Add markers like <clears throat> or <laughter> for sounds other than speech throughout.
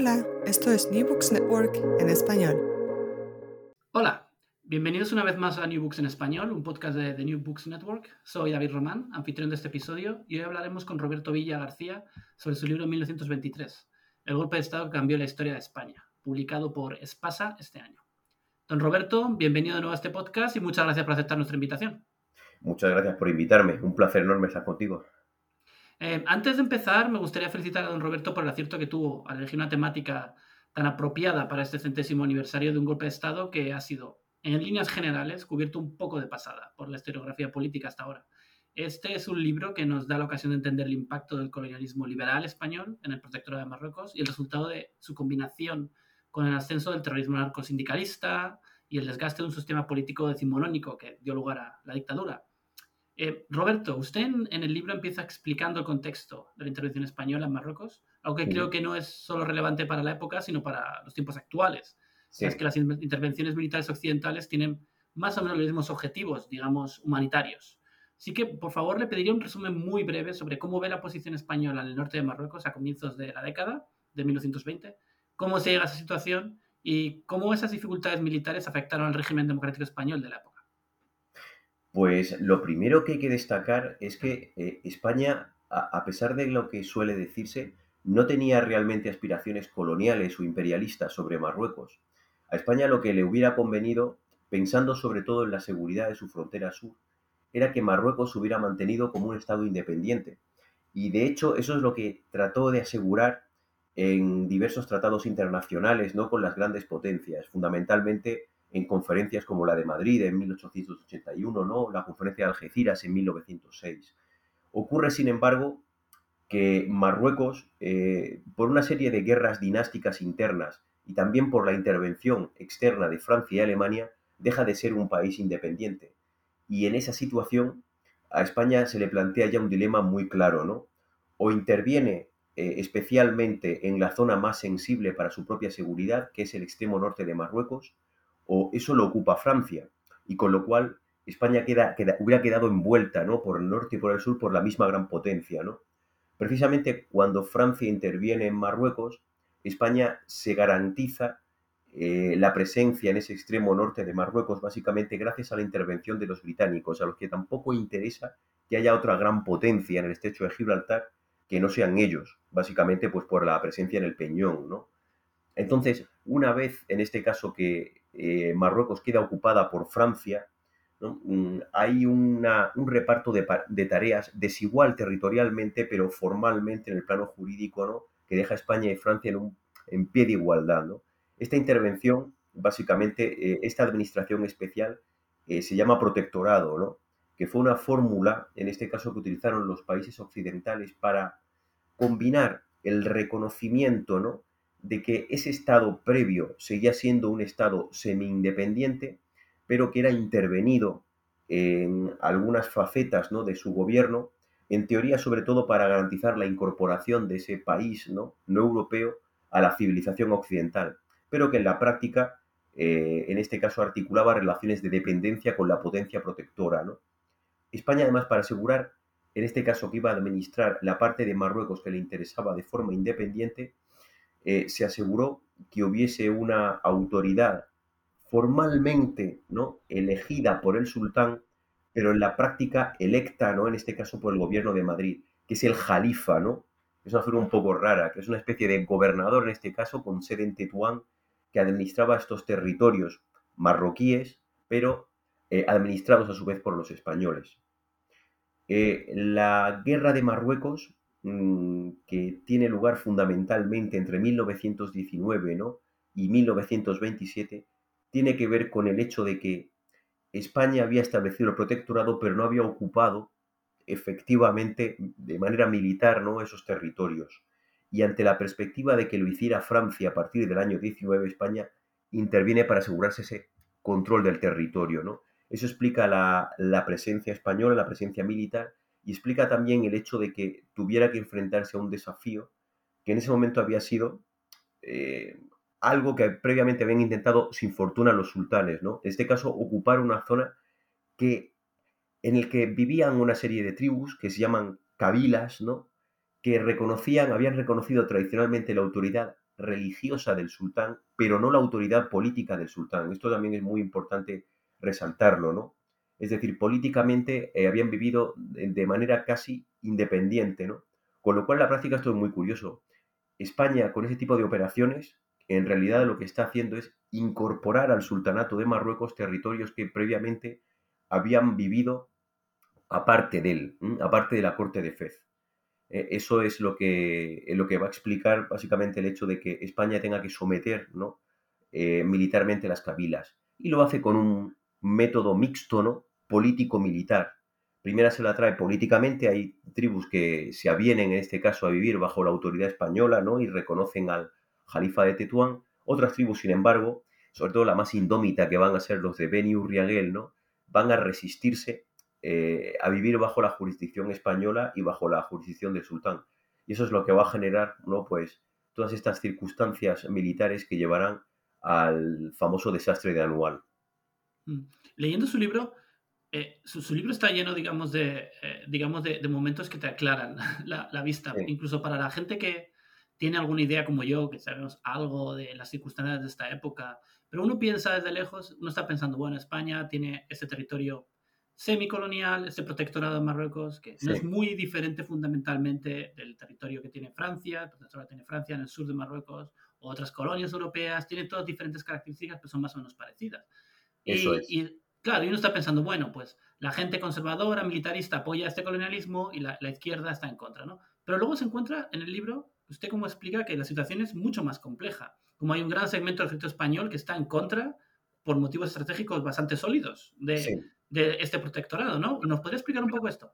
Hola, esto es New Books Network en español. Hola, bienvenidos una vez más a New Books en español, un podcast de The New Books Network. Soy David Román, anfitrión de este episodio, y hoy hablaremos con Roberto Villa García sobre su libro 1923, El golpe de Estado que cambió la historia de España, publicado por Espasa este año. Don Roberto, bienvenido de nuevo a este podcast y muchas gracias por aceptar nuestra invitación. Muchas gracias por invitarme, un placer enorme estar contigo. Eh, antes de empezar, me gustaría felicitar a don Roberto por el acierto que tuvo al elegir una temática tan apropiada para este centésimo aniversario de un golpe de Estado que ha sido, en líneas generales, cubierto un poco de pasada por la historiografía política hasta ahora. Este es un libro que nos da la ocasión de entender el impacto del colonialismo liberal español en el protectorado de Marruecos y el resultado de su combinación con el ascenso del terrorismo narcosindicalista y el desgaste de un sistema político decimonónico que dio lugar a la dictadura. Eh, Roberto, usted en, el libro empieza explicando el contexto de la intervención española en Marruecos, aunque creo que no es solo relevante para la época, sino para los tiempos actuales. Es que las intervenciones militares occidentales tienen más o menos los mismos objetivos, digamos, humanitarios. Así que, por favor, le pediría un resumen muy breve sobre cómo ve la posición española en el norte de Marruecos a comienzos de la década de 1920, cómo se llega a esa situación y cómo esas dificultades militares afectaron al régimen democrático español de la época. Pues lo primero que hay que destacar es que eh, España, a, pesar de lo que suele decirse, no tenía realmente aspiraciones coloniales o imperialistas sobre Marruecos. A España lo que le hubiera convenido, pensando sobre todo en la seguridad de su frontera sur, era que Marruecos se hubiera mantenido como un Estado independiente. Y de hecho eso es lo que trató de asegurar en diversos tratados internacionales, ¿no? con las grandes potencias, fundamentalmente en conferencias como la de Madrid en 1881, ¿no? la conferencia de Algeciras en 1906. Ocurre, sin embargo, que Marruecos, eh, por una serie de guerras dinásticas internas y también por la intervención externa de Francia y Alemania, deja de ser un país independiente. Y en esa situación a España se le plantea ya un dilema muy claro, ¿no? O interviene eh, especialmente en la zona más sensible para su propia seguridad, que es el extremo norte de Marruecos, o eso lo ocupa Francia, y con lo cual España hubiera quedado envuelta ¿no? por el norte y por el sur por la misma gran potencia. ¿no? Precisamente cuando Francia interviene en Marruecos, España se garantiza eh, la presencia en ese extremo norte de Marruecos, básicamente gracias a la intervención de los británicos, a los que tampoco interesa que haya otra gran potencia en el estrecho de Gibraltar que no sean ellos, básicamente pues por la presencia en el Peñón, ¿no? Entonces, una vez en este caso que eh, Marruecos queda ocupada por Francia, mm, hay un reparto de, tareas desigual territorialmente, pero formalmente en el plano jurídico, ¿no? que deja a España y Francia en, pie de igualdad. Esta intervención, básicamente, eh, esta administración especial eh, se llama protectorado, ¿no? que fue una fórmula, en este caso, que utilizaron los países occidentales para combinar el reconocimiento ¿no? De que ese Estado previo seguía siendo un Estado semi-independiente, pero que era intervenido en algunas facetas ¿no? de su gobierno, en teoría sobre todo para garantizar la incorporación de ese país no, no europeo a la civilización occidental, pero que en la práctica, eh, en este caso, articulaba relaciones de dependencia con la potencia protectora. ¿no? España, además, para asegurar, en este caso, que iba a administrar la parte de Marruecos que le interesaba de forma independiente, eh, se aseguró que hubiese una autoridad formalmente ¿no? elegida por el sultán, pero en la práctica electa, ¿no? en este caso por el gobierno de Madrid, que es el jalifa, ¿no? Es una figura un poco rara, que es una especie de gobernador en este caso con sede en Tetuán, que administraba estos territorios marroquíes, pero eh, administrados a su vez por los españoles. Eh, la guerra de Marruecos que tiene lugar fundamentalmente entre 1919 y 1927, tiene que ver con el hecho de que España había establecido el protectorado, pero no había ocupado efectivamente de manera militar ¿no? esos territorios. Y ante la perspectiva de que lo hiciera Francia a partir del año 19, España interviene para asegurarse ese control del territorio. ¿no? Eso explica la presencia española, la presencia militar, y explica también el hecho de que tuviera que enfrentarse a un desafío que en ese momento había sido eh, algo que previamente habían intentado sin fortuna los sultanes, ¿no? En este caso, ocupar una zona que, en el que vivían una serie de tribus que se llaman cabilas, ¿no? Que reconocían, habían reconocido tradicionalmente la autoridad religiosa del sultán, pero no la autoridad política del sultán. Esto también es muy importante resaltarlo, ¿no? Es decir, políticamente eh, habían vivido de manera casi independiente, ¿no? Con lo cual, en la práctica, esto es muy curioso. España, con ese tipo de operaciones, en realidad lo que está haciendo es incorporar al sultanato de Marruecos territorios que previamente habían vivido aparte de él, aparte de la corte de Fez. Eh, eso es lo que, lo que va a explicar básicamente el hecho de que España tenga que someter ¿no? Eh, militarmente las cabilas. Y lo hace con un método mixto, ¿no? Político-militar. Primera se la trae políticamente, hay tribus que se avienen en este caso a vivir bajo la autoridad española ¿no? y reconocen al jalifa de Tetuán. Otras tribus, sin embargo, sobre todo la más indómita que van a ser los de Beni Urriaguel, ¿no? van a resistirse eh, a vivir bajo la jurisdicción española y bajo la jurisdicción del sultán. Y eso es lo que va a generar, ¿no? Pues todas estas circunstancias militares que llevarán al famoso desastre de Anual. Mm. Leyendo su libro, eh, su, libro está lleno, digamos, de, eh, digamos de, momentos que te aclaran <laughs> la, vista. Incluso para la gente que tiene alguna idea como yo, que sabemos algo de las circunstancias de esta época, pero uno piensa desde lejos, uno está pensando, bueno, España tiene este territorio semicolonial, este protectorado de Marruecos, que no es muy diferente fundamentalmente del territorio que tiene Francia, el protectorado que tiene Francia en el sur de Marruecos, o otras colonias europeas, tiene todas diferentes características, pero son más o menos parecidas. Eso es. y Claro, y uno está pensando, bueno, pues la gente conservadora, militarista apoya este colonialismo y la, izquierda está en contra, ¿no? Pero luego se encuentra en el libro, usted cómo explica que la situación es mucho más compleja. Como hay un gran segmento del ejército español que está en contra por motivos estratégicos bastante sólidos de, este protectorado, ¿no? ¿Nos podría explicar un poco esto?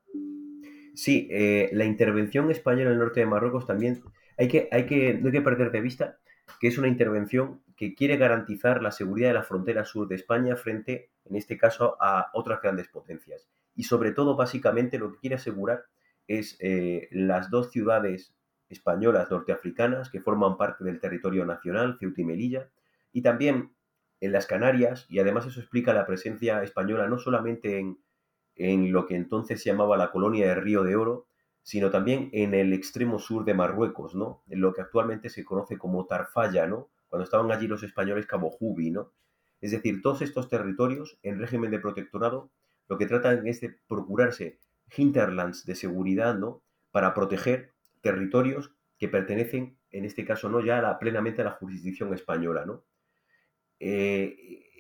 Sí, eh, la intervención española en el norte de Marruecos también hay que, hay que, no hay que perder de vista que es una intervención que quiere garantizar la seguridad de la frontera sur de España frente, en este caso, a otras grandes potencias. Y sobre todo, básicamente, lo que quiere asegurar es eh, las dos ciudades españolas norteafricanas que forman parte del territorio nacional, Ceuta y Melilla, y también en las Canarias, y además eso explica la presencia española no solamente en, en lo que entonces se llamaba la colonia de Río de Oro, sino también en el extremo sur de Marruecos, ¿no? En lo que actualmente se conoce como Tarfaya, ¿no? Cuando estaban allí los españoles Cabo Jubi, ¿no? Es decir, todos estos territorios en régimen de protectorado lo que tratan es de procurarse hinterlands de seguridad, ¿no? Para proteger territorios que pertenecen, en este caso, no ya plenamente a la jurisdicción española, ¿no? Eh,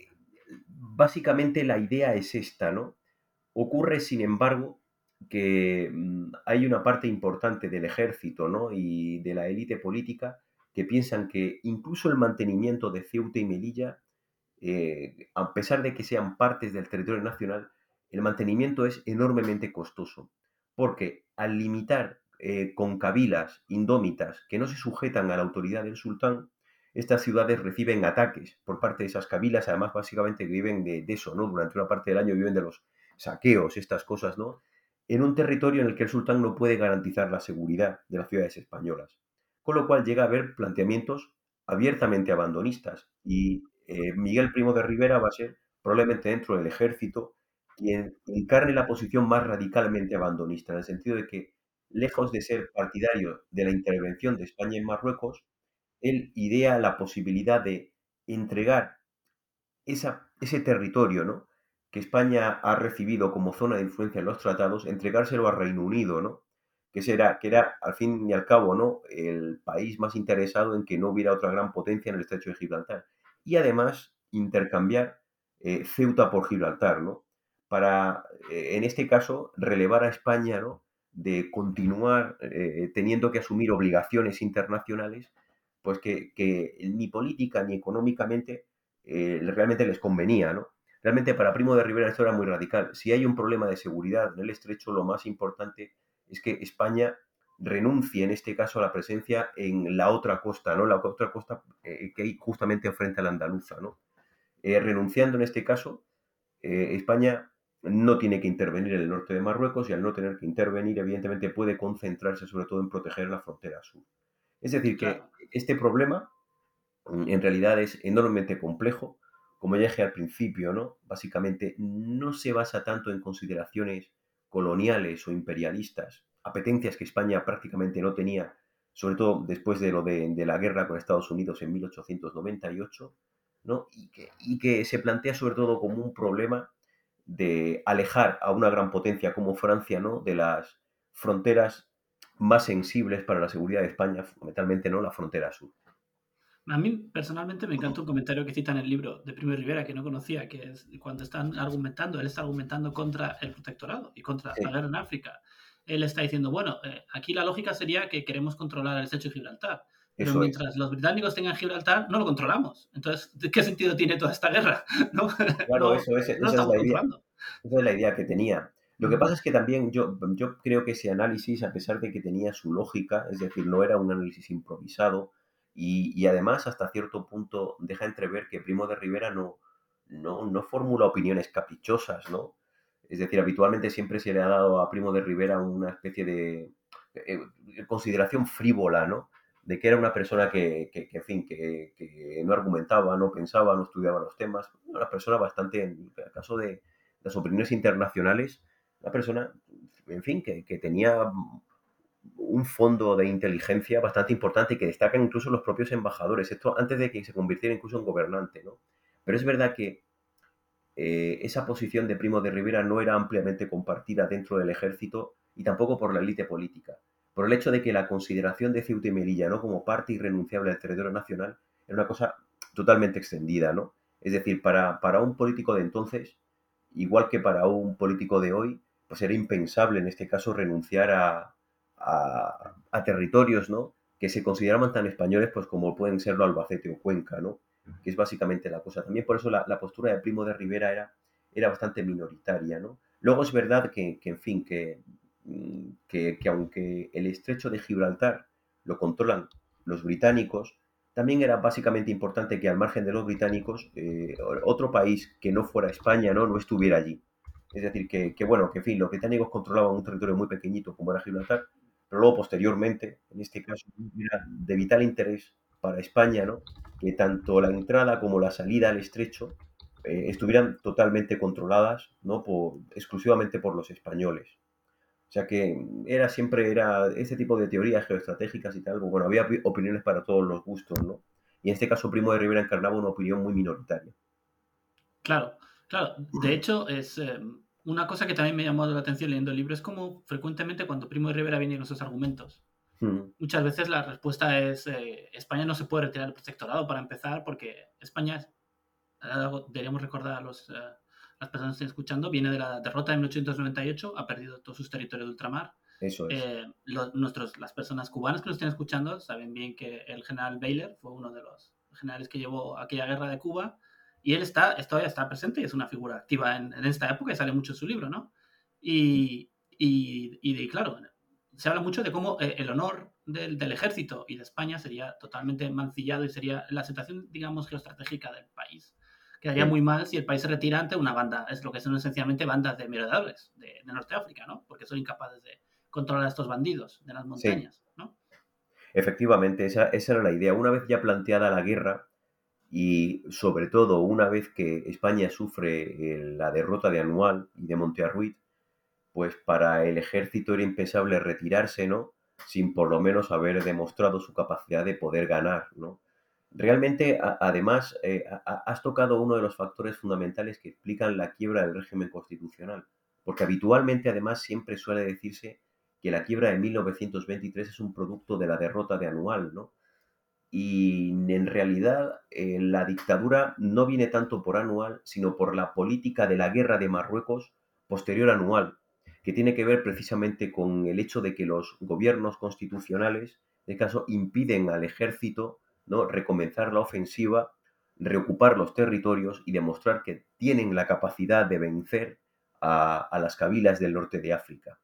básicamente la idea es esta, ¿no? Ocurre, sin embargo, que mm, hay una parte importante del ejército ¿no? y de la élite política que piensan que incluso el mantenimiento de Ceuta y Melilla, eh, a pesar de que sean partes del territorio nacional, el mantenimiento es enormemente costoso, porque al limitar eh, con cabilas indómitas que no se sujetan a la autoridad del sultán, estas ciudades reciben ataques por parte de esas cabilas, además básicamente viven de, de eso, ¿no? Durante una parte del año viven de los saqueos, estas cosas, ¿no? En un territorio en el que el sultán no puede garantizar la seguridad de las ciudades españolas, con lo cual llega a haber planteamientos abiertamente abandonistas y eh, Miguel Primo de Rivera va a ser probablemente dentro del ejército quien encarne la posición más radicalmente abandonista, en el sentido de que, lejos de ser partidario de la intervención de España en Marruecos, él idea la posibilidad de entregar ese territorio, ¿no? Que España ha recibido como zona de influencia en los tratados, entregárselo a Reino Unido, ¿no? Que, que era, al fin y al cabo, ¿no? El país más interesado en que no hubiera otra gran potencia en el estrecho de Gibraltar. Y además, intercambiar eh, Ceuta por Gibraltar, ¿no? Para, eh, en este caso, relevar a España. De continuar eh, teniendo que asumir obligaciones internacionales, pues que, que ni política ni económicamente realmente les convenía, ¿no? Realmente para Primo de Rivera esto era muy radical. Si hay un problema de seguridad en el estrecho, lo más importante es que España renuncie en este caso a la presencia en la otra costa, ¿no? La otra costa eh, que hay justamente frente a la andaluza, ¿no? Eh, renunciando en este caso, eh, España no tiene que intervenir en el norte de Marruecos y al no tener que intervenir, evidentemente puede concentrarse sobre todo en proteger la frontera sur. Es decir, que este problema en realidad es enormemente complejo, como ya dije al principio, ¿no? Básicamente no se basa tanto en consideraciones coloniales o imperialistas, apetencias que España prácticamente no tenía sobre todo después de lo de, la guerra con Estados Unidos en 1898, ¿no? y, que, y que se plantea sobre todo como un problema de alejar a una gran potencia como Francia ¿no? de las fronteras más sensibles para la seguridad de España, fundamentalmente no la frontera sur. A mí personalmente me encanta un comentario que cita en el libro de Primo Rivera que no conocía, que es cuando están argumentando, él está argumentando contra el protectorado y contra la guerra en África. Él está diciendo, bueno, eh, aquí la lógica sería que queremos controlar el estrecho de Gibraltar. Pero mientras los británicos tengan Gibraltar, no lo controlamos. Entonces, ¿qué sentido tiene toda esta guerra? <laughs> Claro, eso es, esa, es la idea, esa es la idea que tenía. Lo que pasa es que también yo, yo creo que ese análisis, a pesar de que tenía su lógica, es decir, no era un análisis improvisado, y, además, hasta cierto punto, deja entrever que Primo de Rivera no, no, no, formula opiniones caprichosas, ¿no? Es decir, habitualmente siempre se le ha dado a Primo de Rivera una especie de eh, consideración frívola, ¿no? De que era una persona que, que, en fin, que, que, no argumentaba, no pensaba, no estudiaba los temas. Una persona bastante, en el caso de las opiniones internacionales, una persona, en fin, que, tenía un fondo de inteligencia bastante importante que destacan incluso los propios embajadores. Esto antes de que se convirtiera incluso en gobernante, ¿no? Pero es verdad que eh, esa posición de Primo de Rivera no era ampliamente compartida dentro del ejército y tampoco por la élite política. Por el hecho de que la consideración de Ceuta y Melilla ¿no? como parte irrenunciable del territorio nacional era una cosa totalmente extendida, ¿no? Es decir, para, para un político de entonces, igual que para un político de hoy, pues era impensable en este caso renunciar a, a, territorios, ¿no? Que se consideraban tan españoles, pues como pueden serlo Albacete o Cuenca, ¿no? Que es básicamente la cosa. También por eso la, postura de Primo de Rivera era, era bastante minoritaria, ¿no? Luego es verdad que, en fin, mm, que, que, aunque el estrecho de Gibraltar lo controlan los británicos, también era básicamente importante que al margen de los británicos, eh, otro país que no fuera España, ¿no? No estuviera allí. Es decir, que, que, bueno, que en fin, los británicos controlaban un territorio muy pequeñito como era Gibraltar, pero luego posteriormente, en este caso, era de vital interés para España, ¿no? que tanto la entrada como la salida al estrecho eh, estuvieran totalmente controladas ¿no? por, exclusivamente por los españoles. O sea que era siempre era ese tipo de teorías geoestratégicas y tal, bueno, había opiniones para todos los gustos, ¿no? Y en este caso Primo de Rivera encarnaba una opinión muy minoritaria. Claro, claro. De hecho, es, em, una cosa que también me llamó la atención leyendo el libro es como frecuentemente cuando Primo de Rivera viene con esos argumentos, mm. muchas veces la respuesta es eh, España no se puede retirar del protectorado para empezar porque España, deberíamos recordar a los, eh, las personas que estén escuchando, viene de la derrota de 1898, ha perdido todos sus territorios de ultramar. Eso es. Eh, nuestros, las personas cubanas que nos estén escuchando saben bien que el general Baylor fue uno de los generales que llevó aquella guerra de Cuba y él está, todavía está presente y es una figura activa en, esta época y sale mucho en su libro, ¿no? Y, y, y claro, se habla mucho de cómo eh, el honor del, del, ejército y de España sería totalmente mancillado y sería la situación, digamos, geoestratégica del país. Quedaría muy mal si el país se retira ante una banda, es lo que son esencialmente bandas de miradores de, de Norte África, ¿no? Porque son incapaces de controlar a estos bandidos de las montañas, ¿no? Efectivamente, esa, esa era la idea. Una vez ya planteada la guerra, y sobre todo una vez que España sufre eh, la derrota de Anual y de Montearruit, pues para el ejército era impensable retirarse, ¿no? Sin por lo menos haber demostrado su capacidad de poder ganar, ¿no? Realmente, además, eh, has tocado uno de los factores fundamentales que explican la quiebra del régimen constitucional, porque habitualmente, además, siempre suele decirse que la quiebra de 1923 es un producto de la derrota de Anual, ¿no? Y en realidad eh, la dictadura no viene tanto por anual, sino por la política de la guerra de Marruecos posterior anual, que tiene que ver precisamente con el hecho de que los gobiernos constitucionales, de este caso, impiden al ejército ¿no? recomenzar la ofensiva, reocupar los territorios y demostrar que tienen la capacidad de vencer a, las cabilas del norte de África.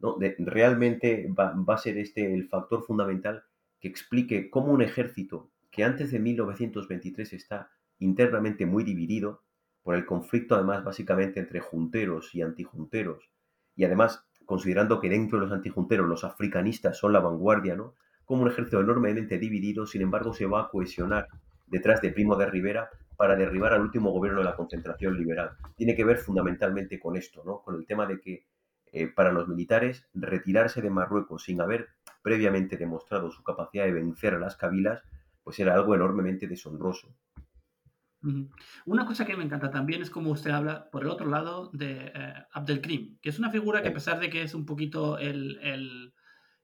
¿no? realmente va, va a ser este el factor fundamental que explique cómo un ejército que antes de 1923 está internamente muy dividido, por el conflicto además básicamente entre junteros y antijunteros, y además considerando que dentro de los antijunteros los africanistas son la vanguardia, ¿no? Como un ejército enormemente dividido, sin embargo, se va a cohesionar detrás de Primo de Rivera para derribar al último gobierno de la concentración liberal. Tiene que ver fundamentalmente con esto, ¿no? Con el tema de que eh, para los militares retirarse de Marruecos sin haber previamente demostrado su capacidad de vencer a las cabilas, pues era algo enormemente deshonroso. Una cosa que me encanta también es como usted habla, por el otro lado, de eh, Abdelkrim, que es una figura que a pesar de que es un poquito el,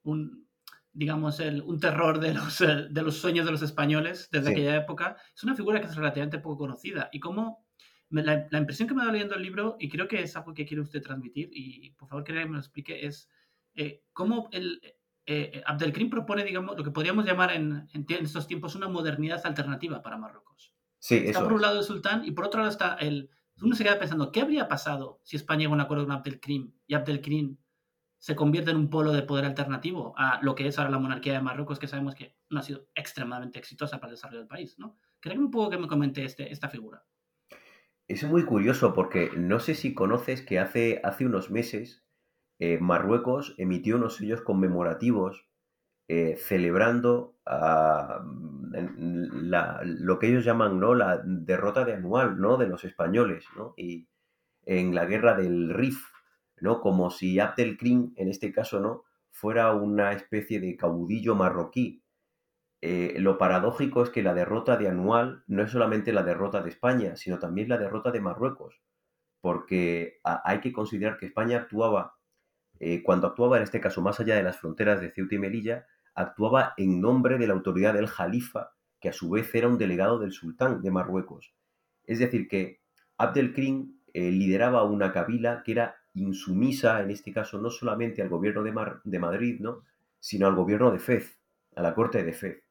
un, digamos, el, un terror de los, eh, de los sueños de los españoles desde aquella época, es una figura que es relativamente poco conocida. Y como la, impresión que me da leyendo el libro, y creo que es algo que quiere usted transmitir, y por favor que me lo explique, es eh, cómo el, Abdelkrim propone, digamos, lo que podríamos llamar en, en estos tiempos una modernidad alternativa para Marruecos. Sí, está por un lado el sultán y por otro lado está el... Uno se queda pensando, ¿qué habría pasado si España llega a un acuerdo con Abdelkrim y Abdelkrim se convierte en un polo de poder alternativo a lo que es ahora la monarquía de Marruecos, que sabemos que no ha sido extremadamente exitosa para el desarrollo del país, ¿no? Creo un poco que me comente este, esta figura. Es muy curioso porque no sé si conoces que hace, hace unos meses eh, Marruecos emitió unos sellos conmemorativos eh, celebrando ah, lo que ellos llaman ¿no? la derrota de anual ¿no? de los españoles ¿no? y en la guerra del Rif, ¿no? como si Abdelkrim, en este caso, ¿no? fuera una especie de caudillo marroquí. Eh, lo paradójico es que la derrota de anual no es solamente la derrota de España, sino también la derrota de Marruecos, porque hay que considerar que España actuaba, eh, cuando actuaba en este caso más allá de las fronteras de Ceuta y Melilla, actuaba en nombre de la autoridad del Jalifa, que a su vez era un delegado del sultán de Marruecos. Es decir, que Abdelkrim eh, lideraba una cabila que era insumisa, en este caso, no solamente al gobierno de, de Madrid, ¿no? sino al gobierno de Fez, a la corte de Fez.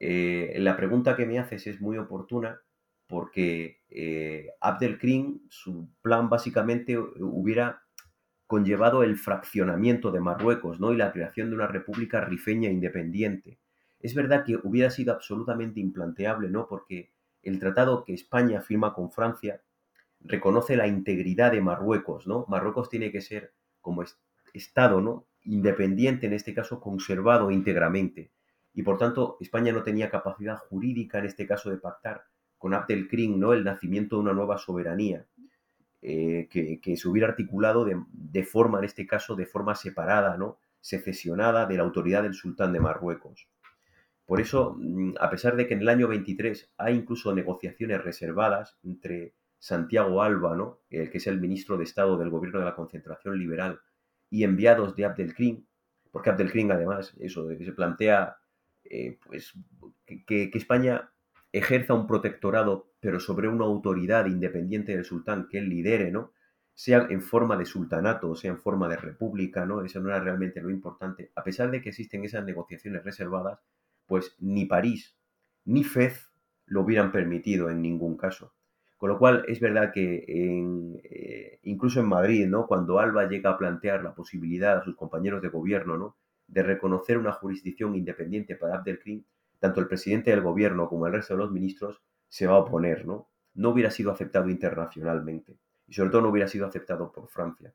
Eh, la pregunta que me haces es muy oportuna porque Abdelkrim, su plan básicamente hubiera conllevado el fraccionamiento de Marruecos ¿no? y la creación de una república rifeña independiente. Es verdad que hubiera sido absolutamente implanteable, ¿no? porque el tratado que España firma con Francia reconoce la integridad de Marruecos. ¿no? Marruecos tiene que ser como Estado ¿no? independiente, en este caso conservado íntegramente. Y por tanto, España no tenía capacidad jurídica, en este caso, de pactar con Abdelkrim ¿no? el nacimiento de una nueva soberanía. Eh, que, se hubiera articulado de, forma, en este caso, de forma separada, ¿no? secesionada de la autoridad del sultán de Marruecos. Por eso, mm, a pesar de que en el año 23 hay incluso negociaciones reservadas entre Santiago Alba, el que es el ministro de Estado del gobierno de la concentración liberal, y enviados de Abdelkrim, porque Abdelkrim además, eso, se plantea eh, pues, que, que España ejerza un protectorado, pero sobre una autoridad independiente del sultán que él lidere, ¿no? Sea en forma de sultanato o sea en forma de república, ¿no? Eso no era realmente lo importante. A pesar de que existen esas negociaciones reservadas, pues ni París ni Fez lo hubieran permitido en ningún caso. Con lo cual es verdad que eh, incluso en Madrid, ¿no? cuando Alba llega a plantear la posibilidad a sus compañeros de gobierno ¿no? de reconocer una jurisdicción independiente para Abdelkrim, tanto el presidente del gobierno como el resto de los ministros se va a oponer, ¿no? No hubiera sido aceptado internacionalmente y sobre todo no hubiera sido aceptado por Francia.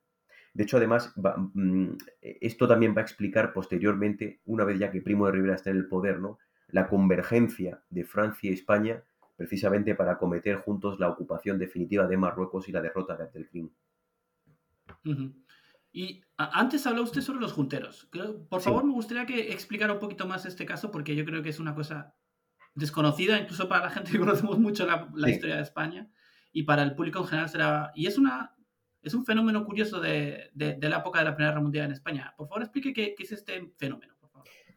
De hecho, además, mm, esto también va a explicar posteriormente, una vez ya que Primo de Rivera está en el poder, ¿no? la convergencia de Francia y España precisamente para acometer juntos la ocupación definitiva de Marruecos y la derrota de Abdelkrim. Y antes habló usted sobre los junteros. Por favor, me gustaría que explicara un poquito más este caso, porque yo creo que es una cosa desconocida, incluso para la gente que <laughs> conocemos mucho la, historia de España, y para el público en general será... Y es, una, es un fenómeno curioso de, de, la época de la Primera Guerra Mundial en España. Por favor, explique qué, qué es este fenómeno.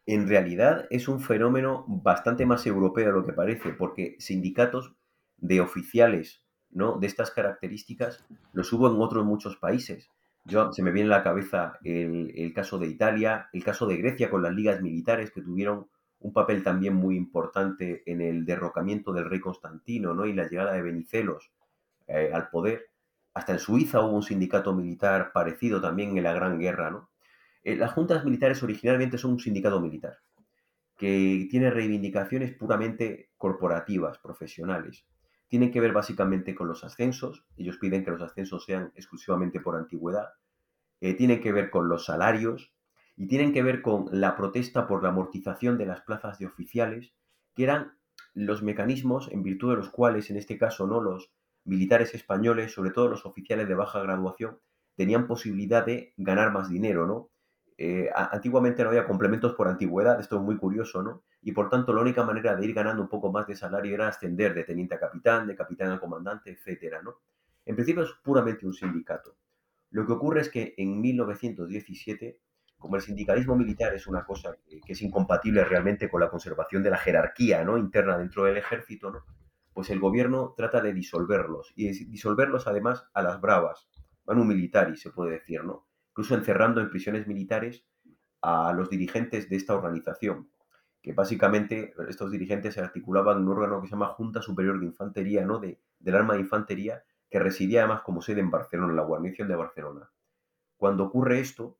En realidad es un fenómeno bastante más europeo de lo que parece, porque sindicatos de oficiales ¿no? de estas características los hubo en otros muchos países. Yo, se me viene a la cabeza el, caso de Italia, el caso de Grecia con las ligas militares que tuvieron un papel también muy importante en el derrocamiento del rey Constantino ¿no? y la llegada de Benicelos eh, al poder. Hasta en Suiza hubo un sindicato militar parecido también en la Gran Guerra. ¿no? Eh, las juntas militares originalmente son un sindicato militar que tiene reivindicaciones puramente corporativas, profesionales tienen que ver básicamente con los ascensos. Ellos piden que los ascensos sean exclusivamente por antigüedad. Eh, tienen que ver con los salarios y tienen que ver con la protesta por la amortización de las plazas de oficiales, que eran los mecanismos en virtud de los cuales, en este caso, no los militares españoles, sobre todo los oficiales de baja graduación, tenían posibilidad de ganar más dinero, ¿no? eh, antiguamente no había complementos por antigüedad, esto es muy curioso, ¿no? Y por tanto la única manera de ir ganando un poco más de salario era ascender de teniente a capitán, de capitán a comandante, etcétera, ¿no? En principio es puramente un sindicato. Lo que ocurre es que en 1917, como el sindicalismo militar es una cosa que, es incompatible realmente con la conservación de la jerarquía ¿no? interna dentro del ejército, pues el gobierno trata de disolverlos y disolverlos además a las bravas, van un militar y se puede decir, ¿no? incluso encerrando en prisiones militares a los dirigentes de esta organización, que básicamente estos dirigentes se articulaban en un órgano que se llama Junta Superior de Infantería, ¿no? De, del arma de infantería, que residía además como sede en Barcelona, en la guarnición de Barcelona. Cuando ocurre esto,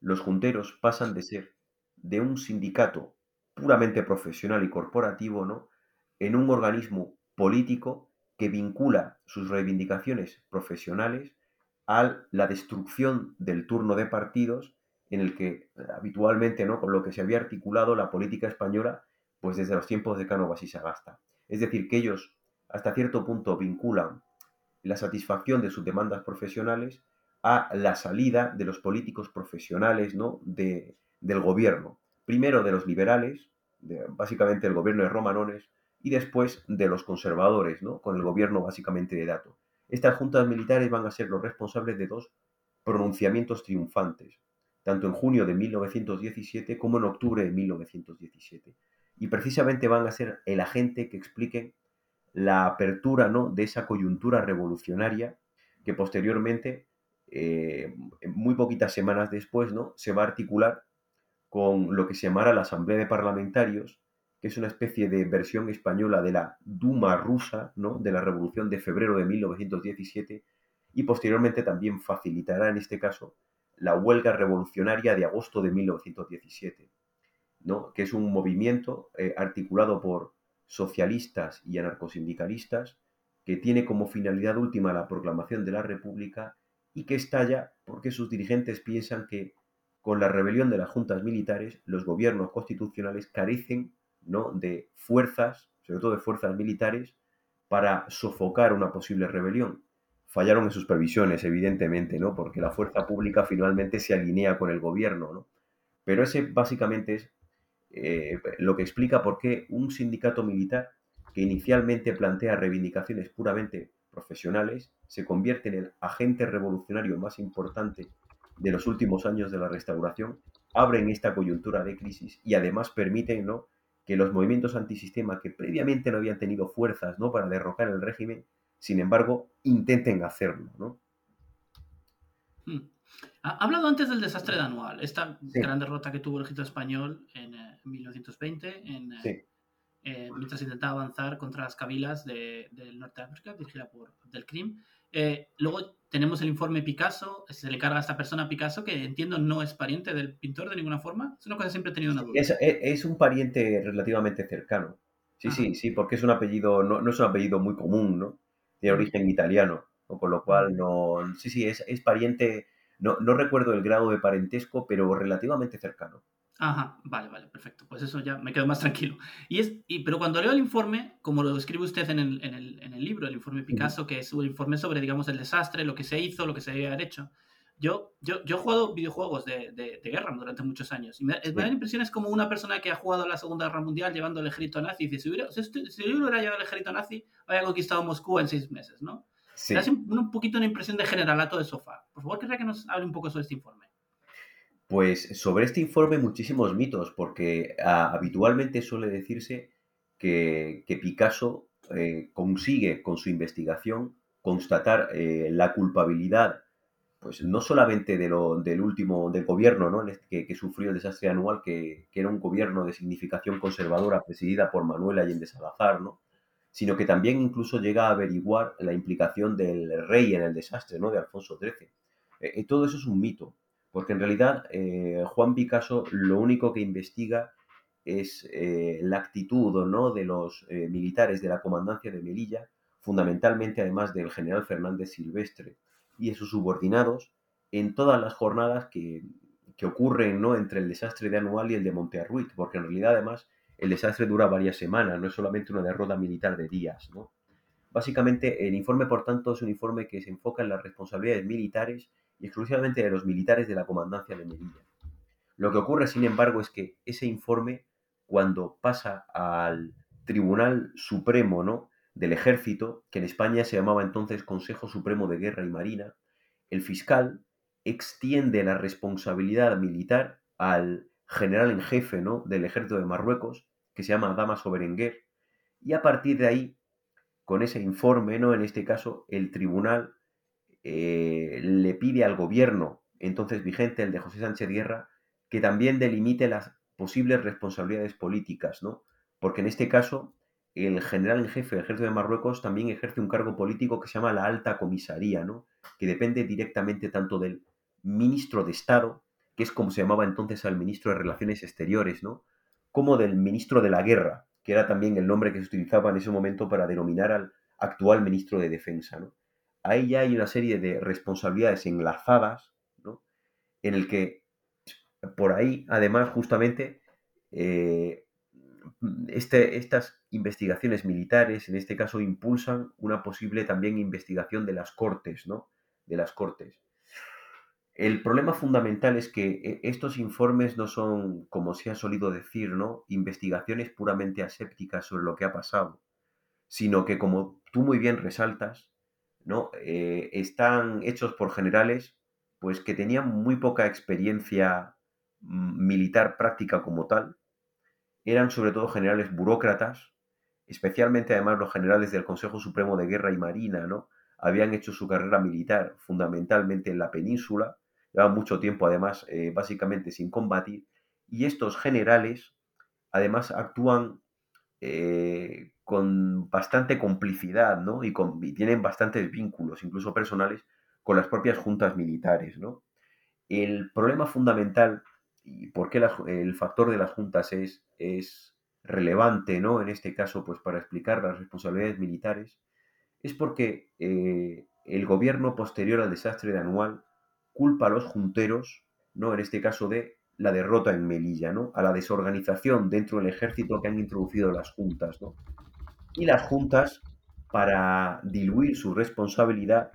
los junteros pasan de ser de un sindicato puramente profesional y corporativo, ¿no? en un organismo político que vincula sus reivindicaciones profesionales a la destrucción del turno de partidos en el que eh, habitualmente, ¿no? con lo que se había articulado la política española, pues desde los tiempos de Cánovas y Sagasta. Es decir, que ellos hasta cierto punto vinculan la satisfacción de sus demandas profesionales a la salida de los políticos profesionales ¿no? de, del gobierno. Primero de los liberales, básicamente el gobierno de Romanones, y después de los conservadores, ¿no? con el gobierno básicamente de Dato. Estas juntas militares van a ser los responsables de dos pronunciamientos triunfantes, tanto en junio de 1917 como en octubre de 1917. Y precisamente van a ser el agente que expliquen la apertura ¿no? de esa coyuntura revolucionaria que posteriormente, eh, muy poquitas semanas después, ¿no? se va a articular con lo que se llamará la Asamblea de Parlamentarios, que es una especie de versión española de la Duma rusa, ¿no? de la Revolución de febrero de 1917, y posteriormente también facilitará en este caso la huelga revolucionaria de agosto de 1917, ¿no? que es un movimiento eh, articulado por socialistas y anarcosindicalistas que tiene como finalidad última la proclamación de la República y que estalla porque sus dirigentes piensan que con la rebelión de las juntas militares los gobiernos constitucionales carecen ¿no? de fuerzas, sobre todo de fuerzas militares, para sofocar una posible rebelión. Fallaron en sus previsiones, evidentemente, ¿no? porque la fuerza pública finalmente se alinea con el gobierno. ¿no? Pero ese básicamente es eh, lo que explica por qué un sindicato militar que inicialmente plantea reivindicaciones puramente profesionales se convierte en el agente revolucionario más importante de los últimos años de la restauración, abren esta coyuntura de crisis y además permiten ¿no? que los movimientos antisistema que previamente no habían tenido fuerzas ¿no? para derrocar el régimen, sin embargo, intenten hacerlo. ¿no? Hmm. Ha hablado antes del desastre de Anual, esta gran derrota que tuvo el ejército español en, 1920, eh, en, eh, eh, mientras intentaba avanzar contra las cabilas del norte de África, dirigida por Del Krim. luego tenemos el informe Picasso, se le carga a esta persona a Picasso, que entiendo no es pariente del pintor de ninguna forma. Es una cosa que siempre he tenido una duda. Es, un pariente relativamente cercano. Sí, sí, sí, porque es un apellido, no, no, es un apellido muy común, ¿no? Tiene origen italiano, con lo cual no. Sí, sí, es, es pariente. No, no recuerdo el grado de parentesco, pero relativamente cercano. Ajá, vale, vale, perfecto. Pues eso ya me quedo más tranquilo. Y es, y, pero cuando leo el informe, como lo escribe usted en el, en el, en el libro, el informe Picasso, que es un informe sobre, digamos, el desastre, lo que se hizo, lo que se debe haber hecho, yo, yo, yo he jugado videojuegos de, de, guerra durante muchos años. Y me, me da la impresión es como una persona que ha jugado la Segunda Guerra Mundial llevando el ejército nazi. Y dice, si, hubiera, si, yo hubiera llevado el ejército nazi, habría conquistado Moscú en seis meses, ¿no? Sí. Me da un, un poquito una impresión de generalato de sofá. Por favor, querría que nos hable un poco sobre este informe. Pues sobre este informe muchísimos mitos, porque ah, habitualmente suele decirse que, Picasso eh, consigue con su investigación constatar eh, la culpabilidad, pues no solamente del último, del gobierno ¿no? que, que sufrió el desastre anual, que, era un gobierno de significación conservadora presidida por Manuel Allende Salazar, ¿no? sino que también incluso llega a averiguar la implicación del rey en el desastre, ¿no? de Alfonso XIII. Eh, todo eso es un mito. Porque en realidad eh, Juan Picasso lo único que investiga es eh, la actitud ¿no? de los eh, militares de la comandancia de Melilla, fundamentalmente además del general Fernández Silvestre y de sus subordinados, en todas las jornadas que, ocurren ¿no? entre el desastre de Anual y el de Montearruit, porque en realidad además el desastre dura varias semanas, no es solamente una derrota militar de días. ¿no? Básicamente el informe, por tanto, es un informe que se enfoca en las responsabilidades militares y exclusivamente de los militares de la comandancia de Melilla. Lo que ocurre, sin embargo, es que ese informe, cuando pasa al Tribunal Supremo ¿no? del Ejército, que en España se llamaba entonces Consejo Supremo de Guerra y Marina, el fiscal extiende la responsabilidad militar al general en jefe ¿no? del ejército de Marruecos, que se llama Damaso Berenguer, y a partir de ahí, con ese informe, ¿no? en este caso, el tribunal eh, le pide al gobierno entonces vigente, el de José Sánchez Guerra, que también delimite las posibles responsabilidades políticas, ¿no? Porque en este caso, el general en jefe del ejército de Marruecos también ejerce un cargo político que se llama la alta comisaría, ¿no? Que depende directamente tanto del ministro de Estado, que es como se llamaba entonces al ministro de Relaciones Exteriores, ¿no? Como del ministro de la Guerra, que era también el nombre que se utilizaba en ese momento para denominar al actual ministro de Defensa, ¿no? Ahí ya hay una serie de responsabilidades enlazadas, ¿no? En el que por ahí, además, justamente, eh, este, estas investigaciones militares, en este caso, impulsan una posible también investigación de las cortes, ¿no? De las cortes. El problema fundamental es que eh, estos informes no son, como se ha solido decir, ¿no? investigaciones puramente asépticas sobre lo que ha pasado, sino que, como tú muy bien resaltas, ¿no? Eh, están hechos por generales pues, que tenían muy poca experiencia mm, militar práctica como tal. Eran sobre todo generales burócratas, especialmente además los generales del Consejo Supremo de Guerra y Marina, ¿no? Habían hecho su carrera militar fundamentalmente en la península lleva mucho tiempo además eh, básicamente sin combatir, y estos generales además actúan eh, con bastante complicidad, ¿no? Y, tienen bastantes vínculos, incluso personales, con las propias juntas militares, ¿no? El problema fundamental y por qué el factor de las juntas es, es relevante, ¿no? En este caso, pues para explicar las responsabilidades militares, es porque eh, el gobierno posterior al desastre de Anual culpa a los junteros, ¿no? En este caso de la derrota en Melilla, ¿no? A la desorganización dentro del ejército que han introducido las juntas, ¿no? Y las juntas, para diluir su responsabilidad,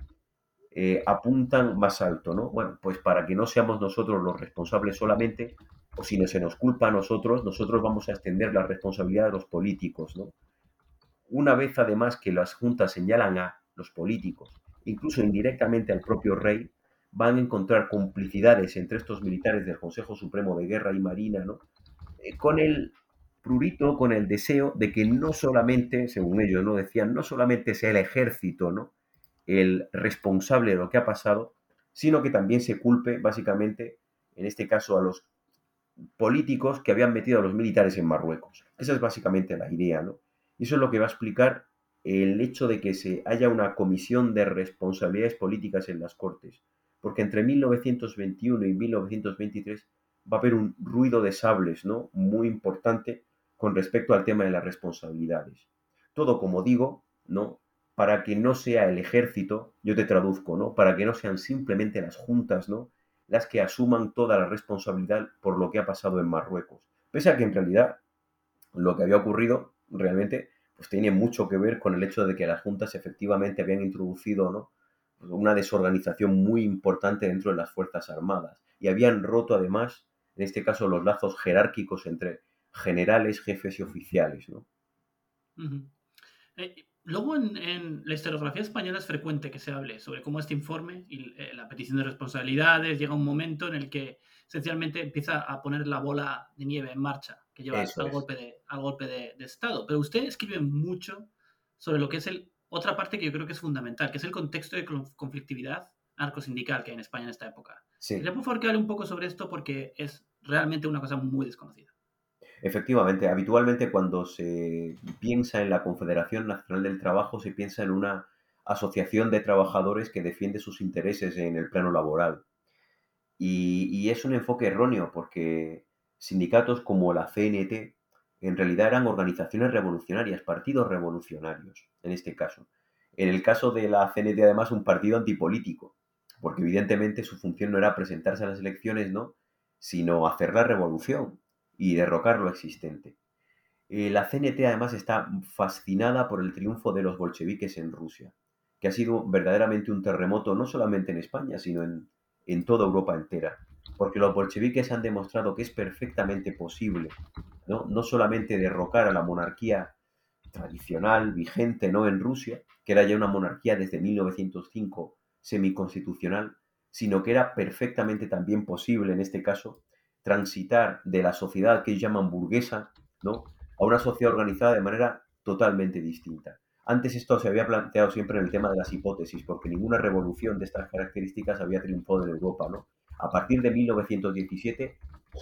eh, apuntan más alto, ¿no? Bueno, pues para que no seamos nosotros los responsables solamente, o si no se nos culpa a nosotros, nosotros vamos a extender la responsabilidad de los políticos, ¿no? Una vez además que las juntas señalan a los políticos, incluso indirectamente al propio rey, van a encontrar complicidades entre estos militares del Consejo Supremo de Guerra y Marina, ¿no? Eh, con el prurito, con el deseo de que no solamente, según ellos, ¿no? Decían, no solamente sea el ejército, ¿no? El responsable de lo que ha pasado, sino que también se culpe, básicamente, en este caso, a los políticos que habían metido a los militares en Marruecos. Esa es básicamente la idea, ¿no? Y eso es lo que va a explicar el hecho de que se haya una comisión de responsabilidades políticas en las Cortes porque entre 1921 y 1923 va a haber un ruido de sables, ¿no? Muy importante con respecto al tema de las responsabilidades. Todo, como digo, ¿no? Para que no sea el ejército, yo te traduzco, ¿no? Para que no sean simplemente las juntas, ¿no? Las que asuman toda la responsabilidad por lo que ha pasado en Marruecos. Pese a que en realidad lo que había ocurrido realmente pues tiene mucho que ver con el hecho de que las juntas efectivamente habían introducido, ¿no? una desorganización muy importante dentro de las Fuerzas Armadas. Y habían roto además, en este caso, los lazos jerárquicos entre generales, jefes y oficiales. ¿no? Eh, luego en, la historiografía española es frecuente que se hable sobre cómo este informe y eh, la petición de responsabilidades llega un momento en el que esencialmente empieza a poner la bola de nieve en marcha, que lleva al golpe, de, al golpe de, de Estado. Pero usted escribe mucho sobre lo que es el otra parte que yo creo que es fundamental, que es el contexto de conflictividad sindical que hay en España en esta época. Sí. ¿Le por favor que hable un poco sobre esto? Porque es realmente una cosa muy desconocida. Efectivamente, habitualmente cuando se piensa en la Confederación Nacional del Trabajo se piensa en una asociación de trabajadores que defiende sus intereses en el plano laboral. Y, y es un enfoque erróneo porque sindicatos como la CNT en realidad eran organizaciones revolucionarias, partidos revolucionarios, en este caso. En el caso de la CNT, además, un partido antipolítico, porque evidentemente su función no era presentarse a las elecciones, ¿no? sino hacer la revolución y derrocar lo existente. Eh, la CNT además está fascinada por el triunfo de los bolcheviques en Rusia, que ha sido verdaderamente un terremoto no solamente en España, sino en, en toda Europa entera. porque los bolcheviques han demostrado que es perfectamente posible, ¿no? No solamente derrocar a la monarquía tradicional, vigente, ¿no? En Rusia, que era ya una monarquía desde 1905 semiconstitucional, sino que era perfectamente también posible, en este caso, transitar de la sociedad que ellos llaman burguesa, ¿no? A una sociedad organizada de manera totalmente distinta. Antes esto se había planteado siempre en el tema de las hipótesis, porque ninguna revolución de estas características había triunfado en Europa, ¿no? A partir de 1917,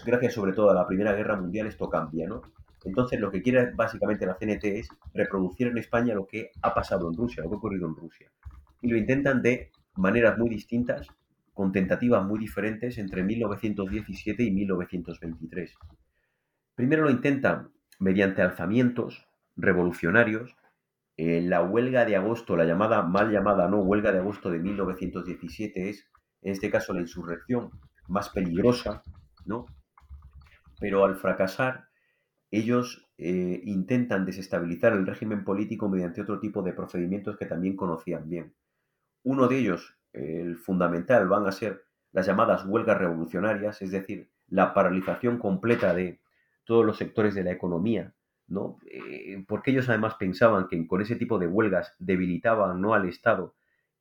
gracias sobre todo a la Primera Guerra Mundial, esto cambia, ¿no? Entonces lo que quiere básicamente la CNT es reproducir en España lo que ha pasado en Rusia, lo que ha ocurrido en Rusia. Y lo intentan de maneras muy distintas, con tentativas muy diferentes entre 1917 y 1923. Primero lo intentan mediante alzamientos revolucionarios. La huelga de agosto, la llamada mal llamada no huelga de agosto de 1917 es, en este caso, la insurrección más peligrosa, ¿no? Pero al fracasar, ellos eh, intentan desestabilizar el régimen político mediante otro tipo de procedimientos que también conocían bien. Uno de ellos, el fundamental, van a ser las llamadas huelgas revolucionarias, es decir, la paralización completa de todos los sectores de la economía, ¿no? Eh, porque ellos además pensaban que con ese tipo de huelgas debilitaban ¿no? al Estado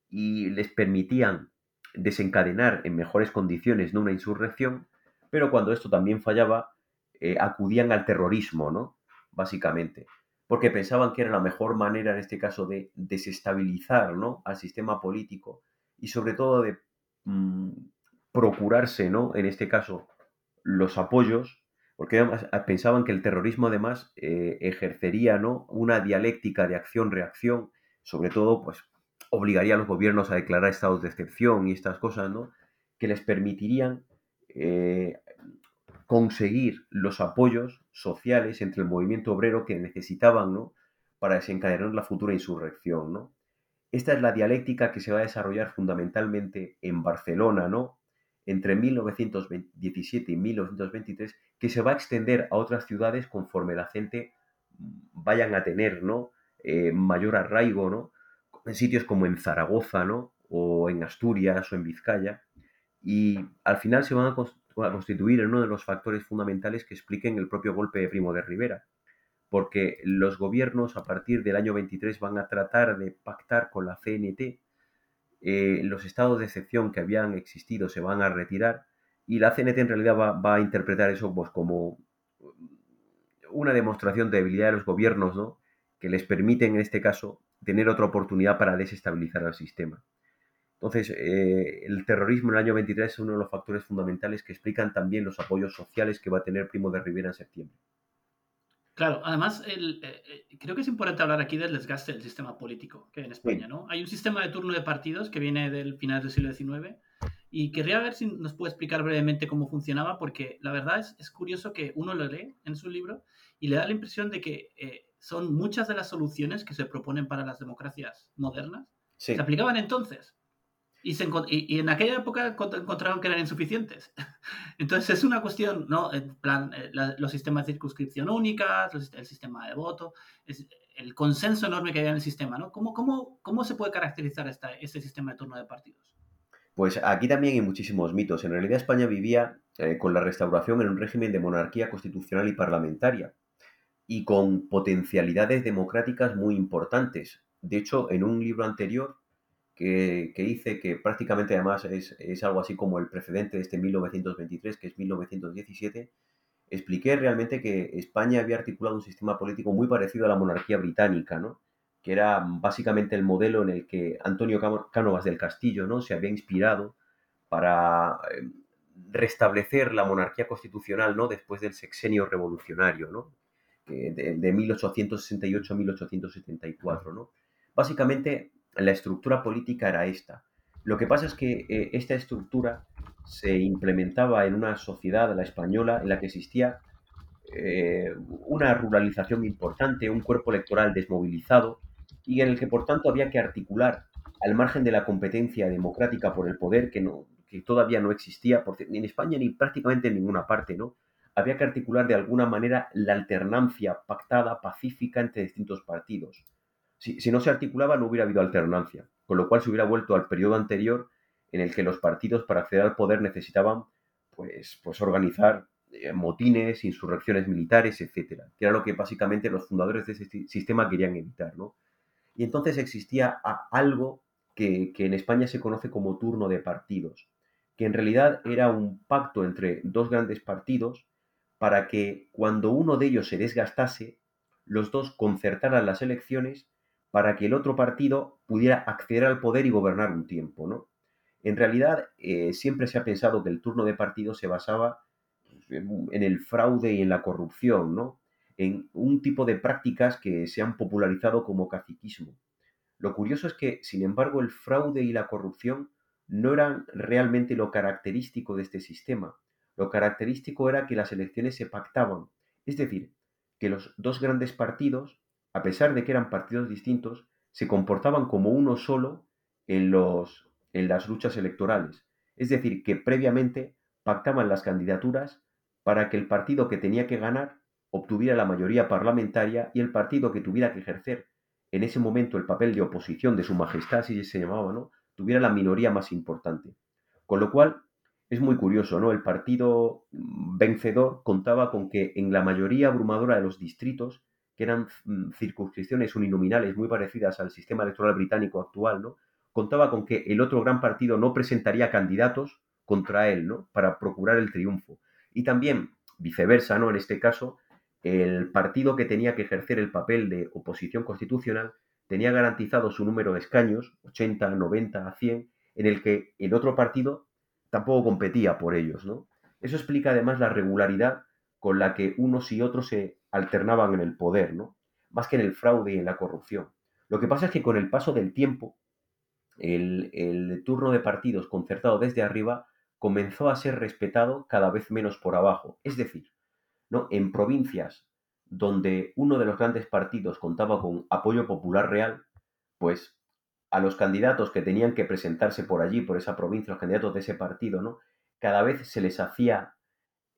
y les permitían desencadenar en mejores condiciones ¿no? una insurrección, pero cuando esto también fallaba, eh, acudían al terrorismo, ¿no? Básicamente, porque pensaban que era la mejor manera en este caso de desestabilizar ¿no? al sistema político y sobre todo de mm, procurarse, ¿no? En este caso, los apoyos porque además ah, pensaban que el terrorismo además eh, ejercería ¿no? una dialéctica de acción-reacción, sobre todo pues obligaría a los gobiernos a declarar estados de excepción y estas cosas, ¿no? que les permitirían eh, conseguir los apoyos sociales entre el movimiento obrero que necesitaban ¿no? para desencadenar la futura insurrección. ¿no? Esta es la dialéctica que se va a desarrollar fundamentalmente en Barcelona, ¿no? entre 1917 y 1923 que se va a extender a otras ciudades conforme la gente vayan a tener ¿no? Eh, mayor arraigo ¿no? en sitios como en Zaragoza ¿no? o en Asturias o en Vizcaya y al final se van a, constituir en uno de los factores fundamentales que expliquen el propio golpe de Primo de Rivera porque los gobiernos a partir del año 23 van a tratar de pactar con la CNT eh, los estados de excepción que habían existido se van a retirar y la CNT en realidad va, a interpretar eso pues, como una demostración de debilidad de los gobiernos, ¿no? que les permiten en este caso tener otra oportunidad para desestabilizar al sistema. Entonces, eh, el terrorismo en el año 23 es uno de los factores fundamentales que explican también los apoyos sociales que va a tener Primo de Rivera en septiembre. Claro, además eh, eh, creo que es importante hablar aquí del desgaste del sistema político que hay en España, ¿no? Hay un sistema de turno de partidos que viene del final del siglo XIX y querría ver si nos puede explicar brevemente cómo funcionaba, porque la verdad es, es curioso que uno lo lee en su libro y le da la impresión de que eh, son muchas de las soluciones que se proponen para las democracias modernas se aplicaban entonces. Y, en aquella época encontraron que eran insuficientes. <laughs> Entonces es una cuestión, ¿no? En plan, eh, los sistemas de circunscripción únicas, el sistema de voto, es el consenso enorme que había en el sistema, ¿no? ¿Cómo, cómo, cómo se puede caracterizar esta, este sistema de turno de partidos? Pues aquí también hay muchísimos mitos. En realidad España vivía eh, con la restauración en un régimen de monarquía constitucional y parlamentaria y con potencialidades democráticas muy importantes. De hecho, en un libro anterior que, dice que prácticamente además es, algo así como el precedente de este 1923, que es 1917, expliqué realmente que España había articulado un sistema político muy parecido a la monarquía británica, ¿no? que era básicamente el modelo en el que Antonio Cánovas del Castillo ¿no? se había inspirado para eh, restablecer la monarquía constitucional ¿no? después del sexenio revolucionario, ¿no? de, de 1868 a 1874. ¿no? Básicamente la estructura política era esta. Lo que pasa es que eh, esta estructura se implementaba en una sociedad, la española, en la que existía eh, una ruralización importante, un cuerpo electoral desmovilizado y en el que por tanto había que articular al margen de la competencia democrática por el poder que, todavía no existía ni en España ni prácticamente en ninguna parte, ¿no? Había que articular de alguna manera la alternancia pactada, pacífica entre distintos partidos si, no se articulaba no hubiera habido alternancia, con lo cual se hubiera vuelto al periodo anterior en el que los partidos para acceder al poder necesitaban pues, pues organizar eh, motines, insurrecciones militares, etcétera, que era lo que básicamente los fundadores de ese sistema querían evitar, ¿no? Y entonces existía algo que, que en España se conoce como turno de partidos, que en realidad era un pacto entre dos grandes partidos para que cuando uno de ellos se desgastase, los dos concertaran las elecciones para que el otro partido pudiera acceder al poder y gobernar un tiempo, ¿no? En realidad, eh, siempre se ha pensado que el turno de partido se basaba en el fraude y en la corrupción, ¿no? En un tipo de prácticas que se han popularizado como caciquismo. Lo curioso es que, sin embargo, el fraude y la corrupción no eran realmente lo característico de este sistema. Lo característico era que las elecciones se pactaban, es decir, que los dos grandes partidos, a pesar de que eran partidos distintos, se comportaban como uno solo en, los, en las luchas electorales. Es decir, que previamente pactaban las candidaturas para que el partido que tenía que ganar obtuviera la mayoría parlamentaria y el partido que tuviera que ejercer en ese momento el papel de oposición de su majestad, así se llamaba, ¿no? tuviera la minoría más importante. Con lo cual, es muy curioso, ¿no? El partido vencedor contaba con que en la mayoría abrumadora de los distritos, que eran mm, circunscripciones uninominales muy parecidas al sistema electoral británico actual, ¿no? Contaba con que el otro gran partido no presentaría candidatos contra él, ¿no? Para procurar el triunfo. Y también, viceversa, ¿no? En este caso, el partido que tenía que ejercer el papel de oposición constitucional tenía garantizado su número de escaños, 80, 90, 100, en el que el otro partido tampoco competía por ellos, ¿no? Eso explica además la regularidad con la que unos y otros se alternaban en el poder, ¿no? Más que en el fraude y en la corrupción. Lo que pasa es que con el paso del tiempo, el, el turno de partidos concertado desde arriba comenzó a ser respetado cada vez menos por abajo. Es decir, ¿no? en provincias donde uno de los grandes partidos contaba con apoyo popular real, pues a los candidatos que tenían que presentarse por allí, por esa provincia, los candidatos de ese partido, ¿no? Cada vez se les hacía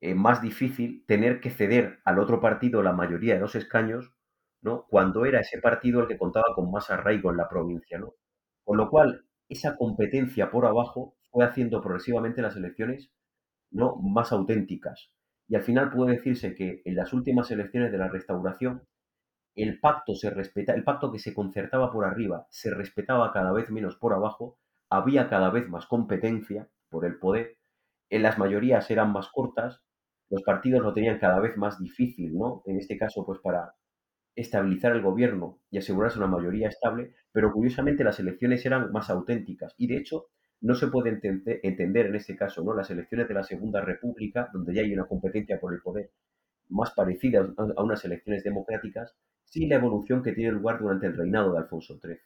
eh, más difícil tener que ceder al otro partido la mayoría de los escaños, ¿no? Cuando era ese partido el que contaba con más arraigo en la provincia, ¿no? Con lo cual, esa competencia por abajo fue haciendo progresivamente las elecciones ¿no? más auténticas. Y al final puede decirse que en las últimas elecciones de la restauración, el pacto se respeta, el pacto que se concertaba por arriba se respetaba cada vez menos por abajo, había cada vez más competencia por el poder, en las mayorías eran más cortas, los partidos lo tenían cada vez más difícil, ¿no? En este caso, pues para estabilizar el gobierno y asegurarse una mayoría estable, pero curiosamente las elecciones eran más auténticas y de hecho no se puede entender en este caso ¿no? las elecciones de la Segunda República, donde ya hay una competencia por el poder más parecida a unas elecciones democráticas, sin la evolución que tiene lugar durante el reinado de Alfonso XIII.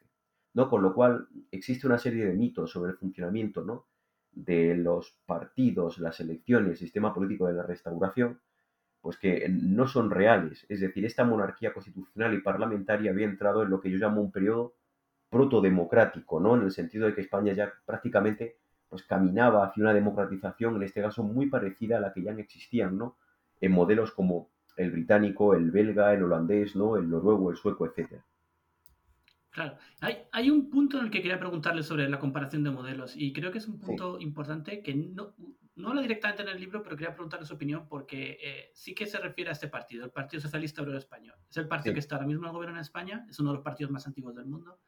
¿no? Con lo cual existe una serie de mitos sobre el funcionamiento ¿no? De los partidos, las elecciones, el sistema político de la restauración, pues que no son reales. Es decir, esta monarquía constitucional y parlamentaria había entrado en lo que yo llamo un periodo protodemocrático, ¿no? En el sentido de que España ya prácticamente pues caminaba hacia una democratización, en este caso muy parecida a la que ya existían, ¿no? En modelos como el británico, el belga, el holandés, ¿no? El noruego, el sueco, etcétera. Claro, hay, hay, un punto en el que quería preguntarle sobre la comparación de modelos y creo que es un punto importante que no, no habla directamente en el libro, pero quería preguntarle su opinión porque eh, sí que se refiere a este partido, el Partido Socialista Obrero Español. Es el partido que está ahora mismo en el gobierno en España, es uno de los partidos más antiguos del mundo.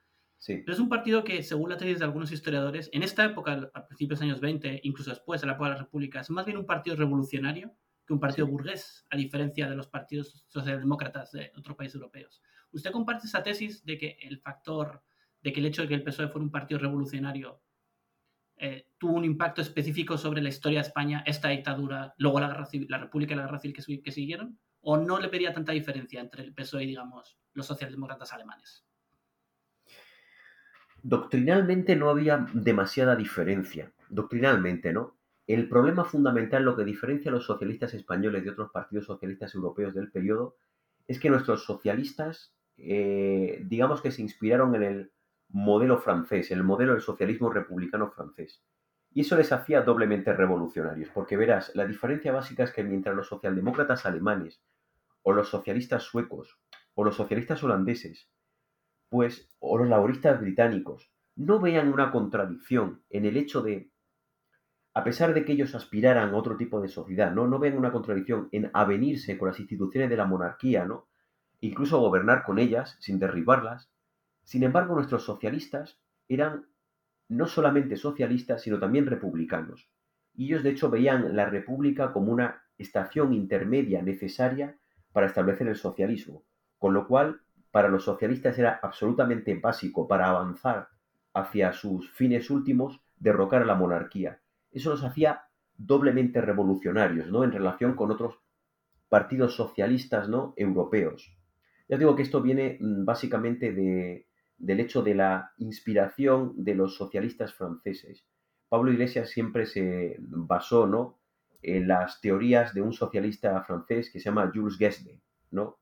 Pero es un partido que, según la tesis de algunos historiadores, en esta época, a principios de los años 20, incluso después, de la época de la República, es más bien un partido revolucionario que un partido burgués, a diferencia de los partidos socialdemócratas de otros países europeos. ¿Usted comparte esa tesis de que el factor, de que el hecho de que el PSOE fuera un partido revolucionario eh, tuvo un impacto específico sobre la historia de España, esta dictadura, luego la, guerra civil, la República y la Guerra Civil que, que siguieron? ¿O no le pedía tanta diferencia entre el PSOE y, digamos, los socialdemócratas alemanes? Doctrinalmente no había demasiada diferencia, doctrinalmente, ¿no? El problema fundamental, lo que diferencia a los socialistas españoles de otros partidos socialistas europeos del periodo, es que nuestros socialistas, eh, digamos que se inspiraron en el modelo francés, el modelo del socialismo republicano francés. Y eso les hacía doblemente revolucionarios, porque verás, la diferencia básica es que mientras los socialdemócratas alemanes, o los socialistas suecos, o los socialistas holandeses, pues, o los laboristas británicos, no vean una contradicción en el hecho de a pesar de que ellos aspiraran a otro tipo de sociedad, ¿no? No ven una contradicción en avenirse con las instituciones de la monarquía, ¿no? Incluso gobernar con ellas sin derribarlas. Sin embargo, nuestros socialistas eran no solamente socialistas, sino también republicanos. Y ellos, de hecho, veían la república como una estación intermedia necesaria para establecer el socialismo, con lo cual para los socialistas era absolutamente básico para avanzar hacia sus fines últimos derrocar a la monarquía. Eso los hacía doblemente revolucionarios, ¿no? En relación con otros partidos socialistas, ¿no? Europeos. Ya digo que esto viene mm, básicamente de, del hecho de la inspiración de los socialistas franceses. Pablo Iglesias siempre se basó, ¿no? En las teorías de un socialista francés que se llama Jules Guesde, ¿no?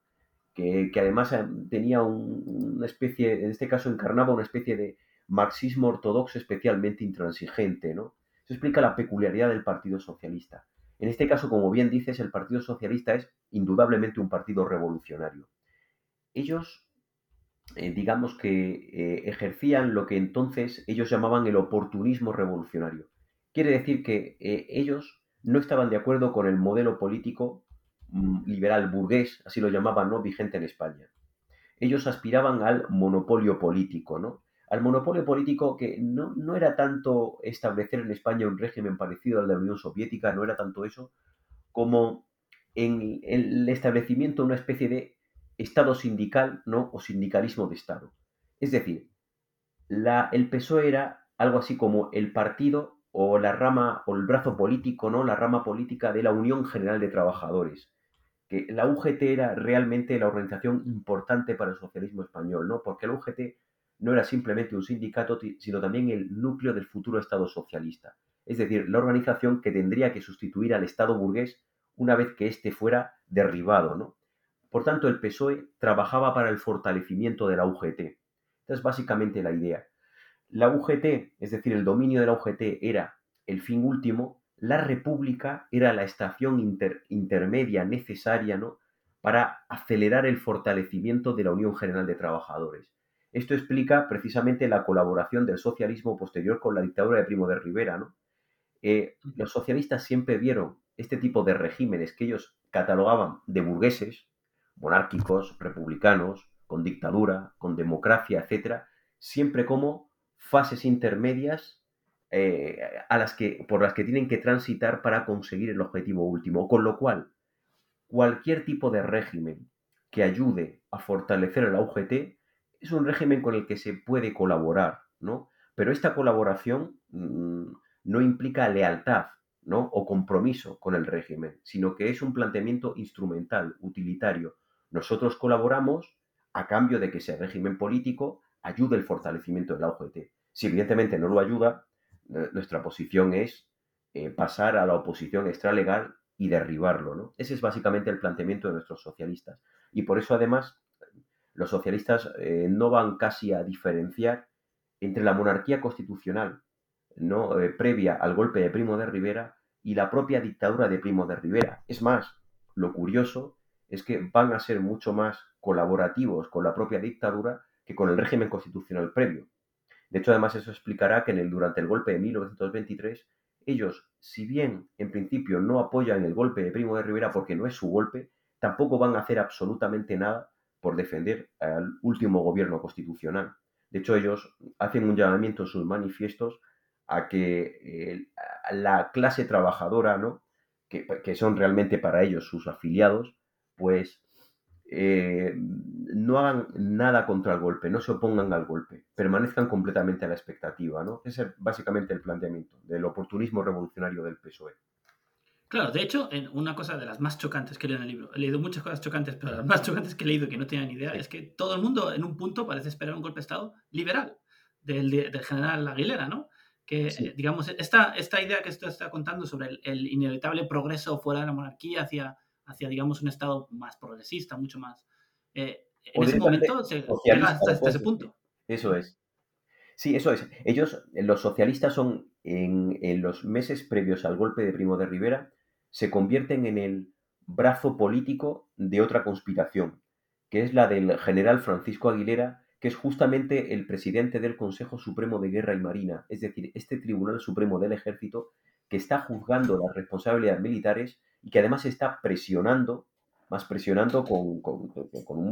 Que, además eh, tenía una especie, en este caso encarnaba una especie de marxismo ortodoxo especialmente intransigente, ¿no? Eso explica la peculiaridad del Partido Socialista. En este caso, como bien dices, el Partido Socialista es indudablemente un partido revolucionario. Ellos, eh, digamos que eh, ejercían lo que entonces ellos llamaban el oportunismo revolucionario. Quiere decir que eh, ellos no estaban de acuerdo con el modelo político mm, liberal burgués, así lo llamaban, ¿no? vigente en España. Ellos aspiraban al monopolio político, ¿no? al monopolio político que no, no, era tanto establecer en España un régimen parecido al de la Unión Soviética, no era tanto eso, como en el establecimiento de una especie de Estado sindical ¿no? o sindicalismo de Estado. Es decir, el PSOE era algo así como el partido o la rama o el brazo político, ¿no? la rama política de la Unión General de Trabajadores. Que la UGT era realmente la organización importante para el socialismo español, ¿no? porque la UGT no era simplemente un sindicato, sino también el núcleo del futuro Estado socialista, es decir, la organización que tendría que sustituir al Estado burgués una vez que éste fuera derribado. ¿no? Por tanto, el PSOE trabajaba para el fortalecimiento de la UGT. Esta es básicamente la idea. La UGT, es decir, el dominio de la UGT era el fin último, la República era la estación intermedia necesaria ¿no? para acelerar el fortalecimiento de la Unión General de Trabajadores. Esto explica precisamente la colaboración del socialismo posterior con la dictadura de Primo de Rivera. ¿no? Eh, los socialistas siempre vieron este tipo de regímenes que ellos catalogaban de burgueses, monárquicos, republicanos, con dictadura, con democracia, etcétera, siempre como fases intermedias eh, a las que, por las que tienen que transitar para conseguir el objetivo último. Con lo cual, cualquier tipo de régimen que ayude a fortalecer el UGT es un régimen con el que se puede colaborar, ¿no? Pero esta colaboración mm, no implica lealtad, ¿no? O compromiso con el régimen, sino que es un planteamiento instrumental, utilitario. Nosotros colaboramos a cambio de que ese régimen político ayude el fortalecimiento de la. Si evidentemente no lo ayuda, eh, nuestra posición es eh, pasar a la oposición extralegal y derribarlo, ¿no? Ese es básicamente el planteamiento de nuestros socialistas. Y por eso, además, los socialistas eh, no van casi a diferenciar entre la monarquía constitucional ¿no? Previa al golpe de Primo de Rivera y la propia dictadura de Primo de Rivera. Es más, lo curioso es que van a ser mucho más colaborativos con la propia dictadura que con el régimen constitucional previo. De hecho, además, eso explicará que en el, durante el golpe de 1923, ellos, si bien en principio no apoyan el golpe de Primo de Rivera porque no es su golpe, tampoco van a hacer absolutamente nada por defender al último gobierno constitucional. De hecho, ellos hacen un llamamiento en sus manifiestos a que la clase trabajadora, ¿no? Que, son realmente para ellos sus afiliados, pues eh, no hagan nada contra el golpe, no se opongan al golpe, permanezcan completamente a la expectativa. ¿no? Ese es básicamente el planteamiento del oportunismo revolucionario del PSOE. Claro, de hecho, en una cosa de las más chocantes que he leído en el libro, he leído muchas cosas chocantes, pero las más chocantes que he leído que no tenía ni idea, es que todo el mundo en un punto parece esperar un golpe de Estado liberal del, del general Aguilera, ¿no? Que, eh, digamos, esta, esta idea que esto está contando sobre el, inevitable progreso fuera de la monarquía hacia, hacia, digamos, un Estado más progresista, mucho más... Eh, en ese momento se llega hasta, hasta ese punto. Eso es. Sí, eso es. Ellos, los socialistas son en, en, los meses previos al golpe de Primo de Rivera, se convierten en el brazo político de otra conspiración, que es la del general Francisco Aguilera, que es justamente el presidente del Consejo Supremo de Guerra y Marina, es decir, este Tribunal Supremo del Ejército que está juzgando las responsabilidades militares y que además está presionando, más presionando con,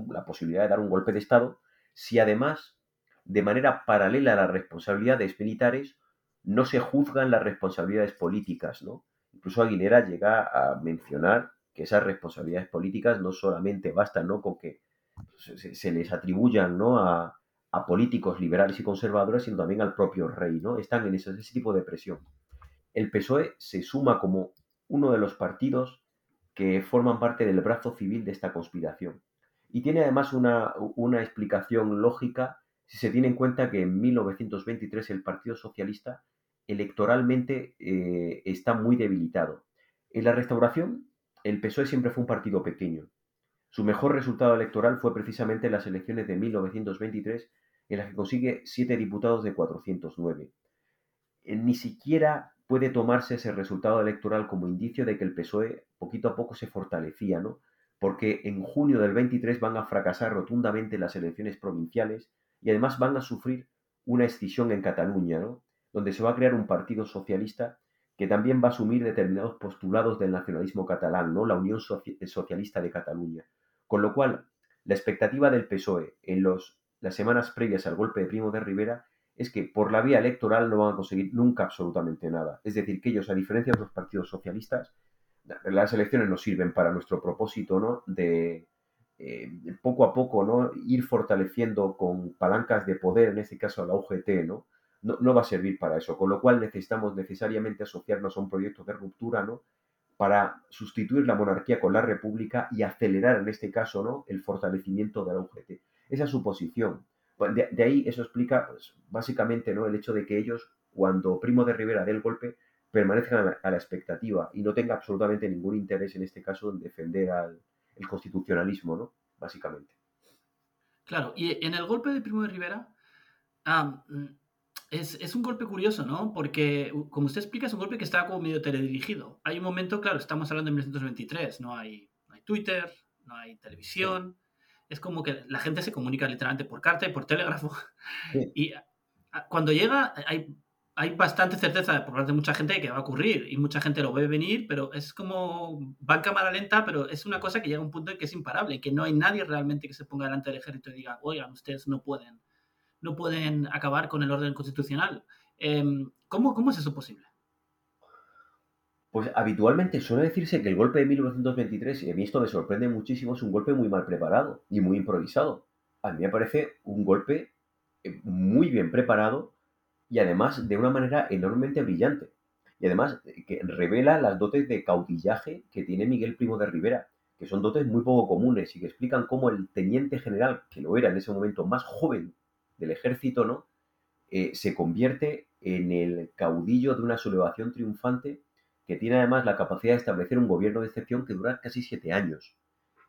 la posibilidad de dar un golpe de Estado, si además, de manera paralela a las responsabilidades militares, no se juzgan las responsabilidades políticas, ¿no? Incluso Aguilera llega a mencionar que esas responsabilidades políticas no solamente bastan ¿no? con que se, les atribuyan ¿no? a, políticos liberales y conservadores, sino también al propio rey, ¿no? Están en ese, ese tipo de presión. El PSOE se suma como uno de los partidos que forman parte del brazo civil de esta conspiración. Y tiene además una, una explicación lógica si se tiene en cuenta que en 1923 el Partido Socialista electoralmente eh, está muy debilitado. En la restauración, el PSOE siempre fue un partido pequeño. Su mejor resultado electoral fue precisamente en las elecciones de 1923, en las que consigue siete diputados de 409. Eh, ni siquiera puede tomarse ese resultado electoral como indicio de que el PSOE poquito a poco se fortalecía, ¿no? Porque en junio del 23 van a fracasar rotundamente las elecciones provinciales y además van a sufrir una escisión en Cataluña, ¿no? donde se va a crear un partido socialista que también va a asumir determinados postulados del nacionalismo catalán, ¿no? la Unión Socialista de Cataluña. Con lo cual, la expectativa del PSOE en los, las semanas previas al golpe de Primo de Rivera es que por la vía electoral no van a conseguir nunca absolutamente nada. Es decir, que ellos, a diferencia de los partidos socialistas, las elecciones no sirven para nuestro propósito ¿no? de eh, poco a poco ¿no? ir fortaleciendo con palancas de poder, en este caso la UGT, ¿no? no, va a servir para eso, con lo cual necesitamos necesariamente asociarnos a un proyecto de ruptura, ¿no? Para sustituir la monarquía con la república y acelerar, en este caso, ¿no? El fortalecimiento de la UGT. Esa es su posición. Pues, de, ahí eso explica, pues, básicamente, ¿no? El hecho de que ellos, cuando Primo de Rivera dé el golpe, permanezcan a la, expectativa y no tenga absolutamente ningún interés, en este caso, en defender al el constitucionalismo, ¿no? Básicamente. Claro, y en el golpe de Primo de Rivera, ah, es, un golpe curioso, ¿no? Porque, como usted explica, es un golpe que está como medio teledirigido. Hay un momento, claro, estamos hablando de 1923, no hay, no hay Twitter, no hay televisión. Es como que la gente se comunica literalmente por carta y por telégrafo. <laughs> Y cuando llega, hay, hay bastante certeza por parte de mucha gente de que va a ocurrir y mucha gente lo ve venir, pero es como va en cámara lenta, pero es una cosa que llega a un punto en que es imparable, que no hay nadie realmente que se ponga delante del ejército y diga, oigan, ustedes no pueden no pueden acabar con el orden constitucional. Em, ¿cómo, ¿Cómo es eso posible? Pues habitualmente suele decirse que el golpe de 1923, y a mí esto me sorprende muchísimo, es un golpe muy mal preparado y muy improvisado. A mí me parece un golpe eh, muy bien preparado y además de una manera enormemente brillante. Y además eh, que revela las dotes de caudillaje que tiene Miguel Primo de Rivera, que son dotes muy poco comunes y que explican cómo el teniente general, que lo era en ese momento más joven del ejército, ¿no? Eh, se convierte en el caudillo de una sublevación triunfante que tiene además la capacidad de establecer un gobierno de excepción que dura casi siete años.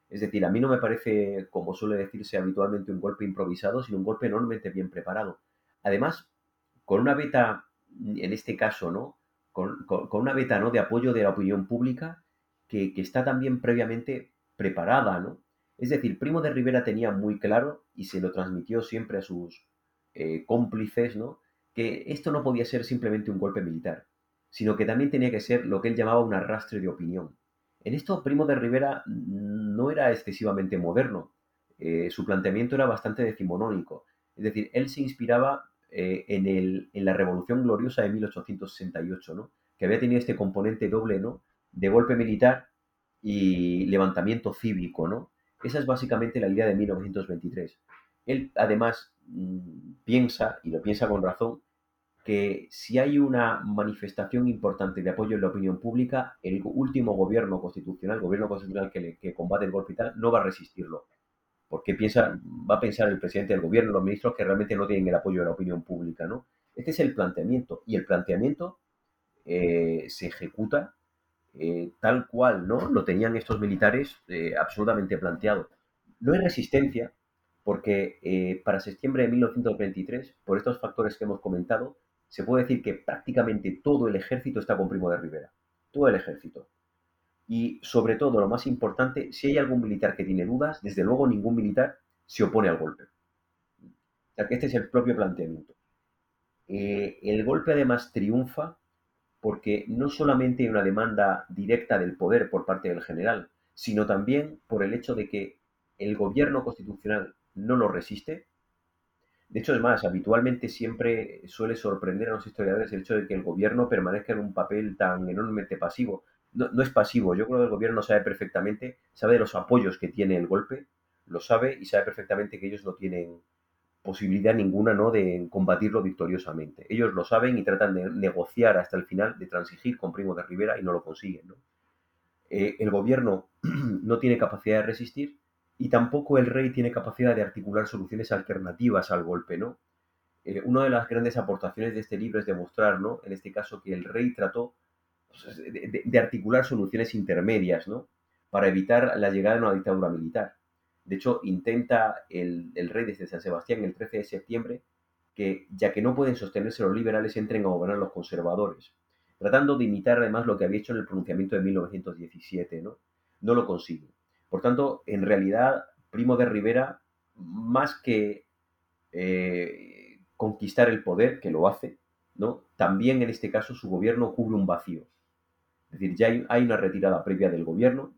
Es decir, a mí no me parece, como suele decirse habitualmente, un golpe improvisado, sino un golpe enormemente bien preparado. Además, con una beta, en este caso, ¿no? Con, una beta ¿no? de apoyo de la opinión pública que, que está también previamente preparada, ¿no? Es decir, Primo de Rivera tenía muy claro, y se lo transmitió siempre a sus eh, cómplices, ¿no? que esto no podía ser simplemente un golpe militar, sino que también tenía que ser lo que él llamaba un arrastre de opinión. En esto, Primo de Rivera no era excesivamente moderno, eh, su planteamiento era bastante decimonónico, es decir, él se inspiraba eh, en, el, en, la Revolución Gloriosa de 1868, ¿no? que había tenido este componente doble ¿no? de golpe militar y levantamiento cívico, ¿no? Esa es básicamente la idea de 1923. Él además mm, piensa, y lo piensa con razón, que si hay una manifestación importante de apoyo en la opinión pública, el último gobierno constitucional, gobierno constitucional que, combate el golpe y tal, no va a resistirlo. Porque piensa, va a pensar el presidente del gobierno, los ministros, que realmente no tienen el apoyo de la opinión pública, ¿no? Este es el planteamiento. Y el planteamiento eh, se ejecuta eh, tal cual ¿no? lo tenían estos militares eh, absolutamente planteado. No hay resistencia porque para septiembre de 1923, por estos factores que hemos comentado, se puede decir que prácticamente todo el ejército está con Primo de Rivera. Todo el ejército. Y sobre todo, lo más importante, si hay algún militar que tiene dudas, desde luego ningún militar se opone al golpe. O que este es el propio planteamiento. el golpe además triunfa porque no solamente hay una demanda directa del poder por parte del general, sino también por el hecho de que el gobierno constitucional no lo resiste. De hecho, es más, habitualmente siempre suele sorprender a los historiadores el hecho de que el gobierno permanezca en un papel tan enormemente pasivo. No, no es pasivo, yo creo que el gobierno sabe perfectamente, sabe de los apoyos que tiene el golpe, lo sabe y sabe perfectamente que ellos no tienen posibilidad ninguna ¿no? de combatirlo victoriosamente. Ellos lo saben y tratan de negociar hasta el final, de transigir con Primo de Rivera y no lo consiguen. Eh, el gobierno <clears throat> no tiene capacidad de resistir y tampoco el rey tiene capacidad de articular soluciones alternativas al golpe. ¿no? Eh, una de las grandes aportaciones de este libro es demostrar, ¿no? en este caso, que el rey trató pues, de, articular soluciones intermedias ¿no? para evitar la llegada de una dictadura militar. De hecho, intenta el, rey desde San Sebastián el 13 de septiembre que, ya que no pueden sostenerse los liberales, entren a gobernar los conservadores, tratando de imitar además lo que había hecho en el pronunciamiento de 1917, ¿no? No lo consigue. Por tanto, en realidad, Primo de Rivera, más que eh, conquistar el poder, que lo hace, ¿no? También en este caso su gobierno cubre un vacío. Es decir, ya hay una retirada previa del gobierno,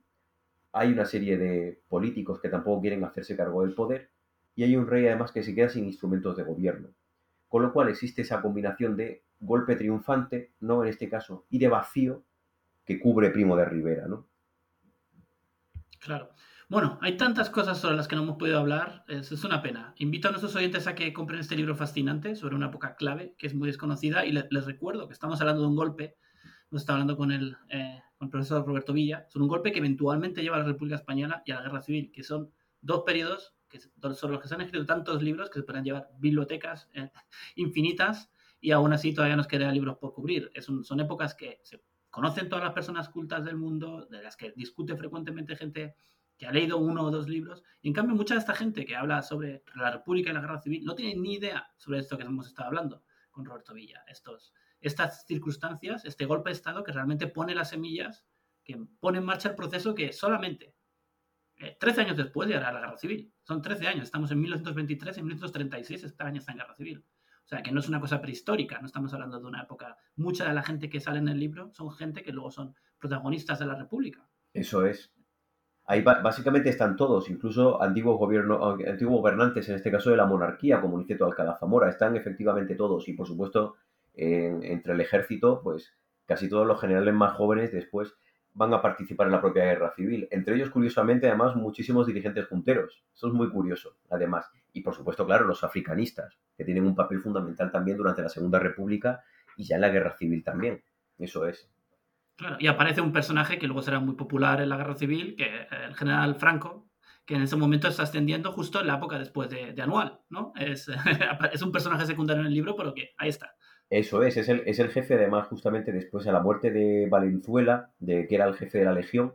hay una serie de políticos que tampoco quieren hacerse cargo del poder y hay un rey además que se queda sin instrumentos de gobierno. Con lo cual existe esa combinación de golpe triunfante, no en este caso, y de vacío que cubre Primo de Rivera, ¿no? Claro. Bueno, hay tantas cosas sobre las que no hemos podido hablar, es, una pena. Invito a nuestros oyentes a que compren este libro fascinante sobre una época clave que es muy desconocida y les recuerdo que estamos hablando de un golpe, nos está hablando con el eh, con el profesor Roberto Villa, son un golpe que eventualmente lleva a la República Española y a la Guerra Civil, que son dos periodos que, sobre los que se han escrito tantos libros que se pueden llevar bibliotecas eh, <laughs> infinitas y aún así todavía nos quedan libros por cubrir. Es son épocas que se conocen todas las personas cultas del mundo, de las que discute frecuentemente gente que ha leído uno o dos libros, y en cambio mucha de esta gente que habla sobre la República y la Guerra Civil no tiene ni idea sobre esto que hemos estado hablando con Roberto Villa, estos estas circunstancias, este golpe de Estado que realmente pone las semillas, que pone en marcha el proceso que solamente 13 eh, años después llegará la guerra civil. Son 13 años, estamos en 1923, en 1936 España está en guerra civil. O sea, que no es una cosa prehistórica, no estamos hablando de una época. Mucha de la gente que sale en el libro son gente que luego son protagonistas de la República. Eso es. Ahí básicamente están todos, incluso antiguos, gobernantes, en este caso de la monarquía, como dice Alcalá Zamora, están efectivamente todos. Y por supuesto, entre el ejército, pues casi todos los generales más jóvenes después van a participar en la propia guerra civil. Entre ellos, curiosamente, además, muchísimos dirigentes junteros. Eso es muy curioso, además. Y, por supuesto, claro, los africanistas, que tienen un papel fundamental también durante la Segunda República y ya en la guerra civil también. Eso es. Claro, y aparece un personaje que luego será muy popular en la guerra civil, que el general Franco, que en ese momento está ascendiendo justo en la época después de, Anual, ¿no? Es, <laughs> es un personaje secundario en el libro, pero que ahí está. Eso es, es el, es el jefe, además, justamente después de la muerte de Valenzuela, de que era el jefe de la Legión,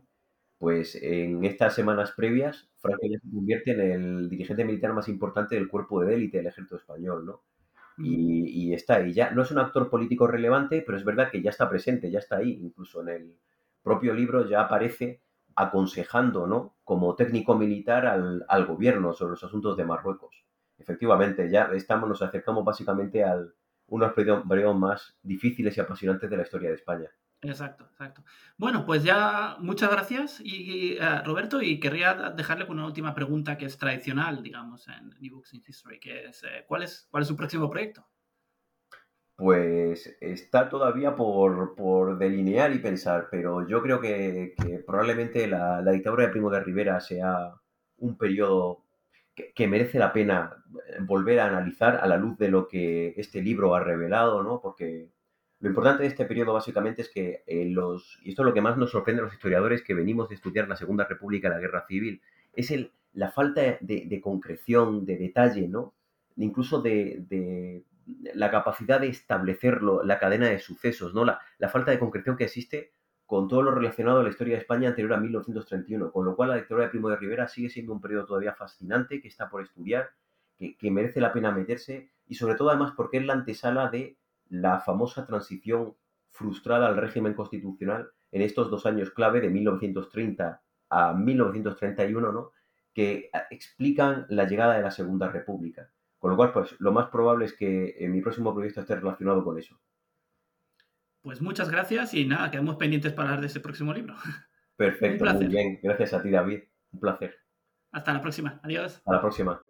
pues en estas semanas previas, Franco ya se convierte en el dirigente militar más importante del cuerpo de élite del ejército español, ¿no? Y, y, está ahí. Ya no es un actor político relevante, pero es verdad que ya está presente, ya está ahí. Incluso en el propio libro ya aparece aconsejando, ¿no? Como técnico militar al, al gobierno sobre los asuntos de Marruecos. Efectivamente, ya estamos, nos acercamos básicamente al, unos periodos más difíciles y apasionantes de la historia de España. Exacto, exacto. Bueno, pues ya muchas gracias, y, eh, Roberto, y querría dejarle con una última pregunta que es tradicional, digamos, en New Books in History, que es, eh, ¿cuál es, cuál es su próximo proyecto? Pues está todavía por, por delinear y pensar, pero yo creo que, probablemente la, la, dictadura de Primo de Rivera sea un periodo que, merece la pena volver a analizar a la luz de lo que este libro ha revelado, ¿no? Porque lo importante de este periodo básicamente es que eh, los, y esto es lo que más nos sorprende a los historiadores que venimos de estudiar la Segunda República la Guerra Civil, es el, la falta de, concreción, de detalle, ¿no? Incluso de, la capacidad de establecerlo, la cadena de sucesos, ¿no? La, la falta de concreción que existe con todo lo relacionado a la historia de España anterior a 1931, con lo cual la dictadura de Primo de Rivera sigue siendo un periodo todavía fascinante, que está por estudiar, que, merece la pena meterse, y sobre todo además porque es la antesala de la famosa transición frustrada al régimen constitucional en estos dos años clave de 1930 a 1931, ¿no? que explican la llegada de la Segunda República. Con lo cual, pues lo más probable es que en mi próximo proyecto esté relacionado con eso. Pues muchas gracias y nada, quedamos pendientes para hablar de ese próximo libro. Perfecto, muy bien. Gracias a ti, David. Un placer. Hasta la próxima. Adiós. A la próxima.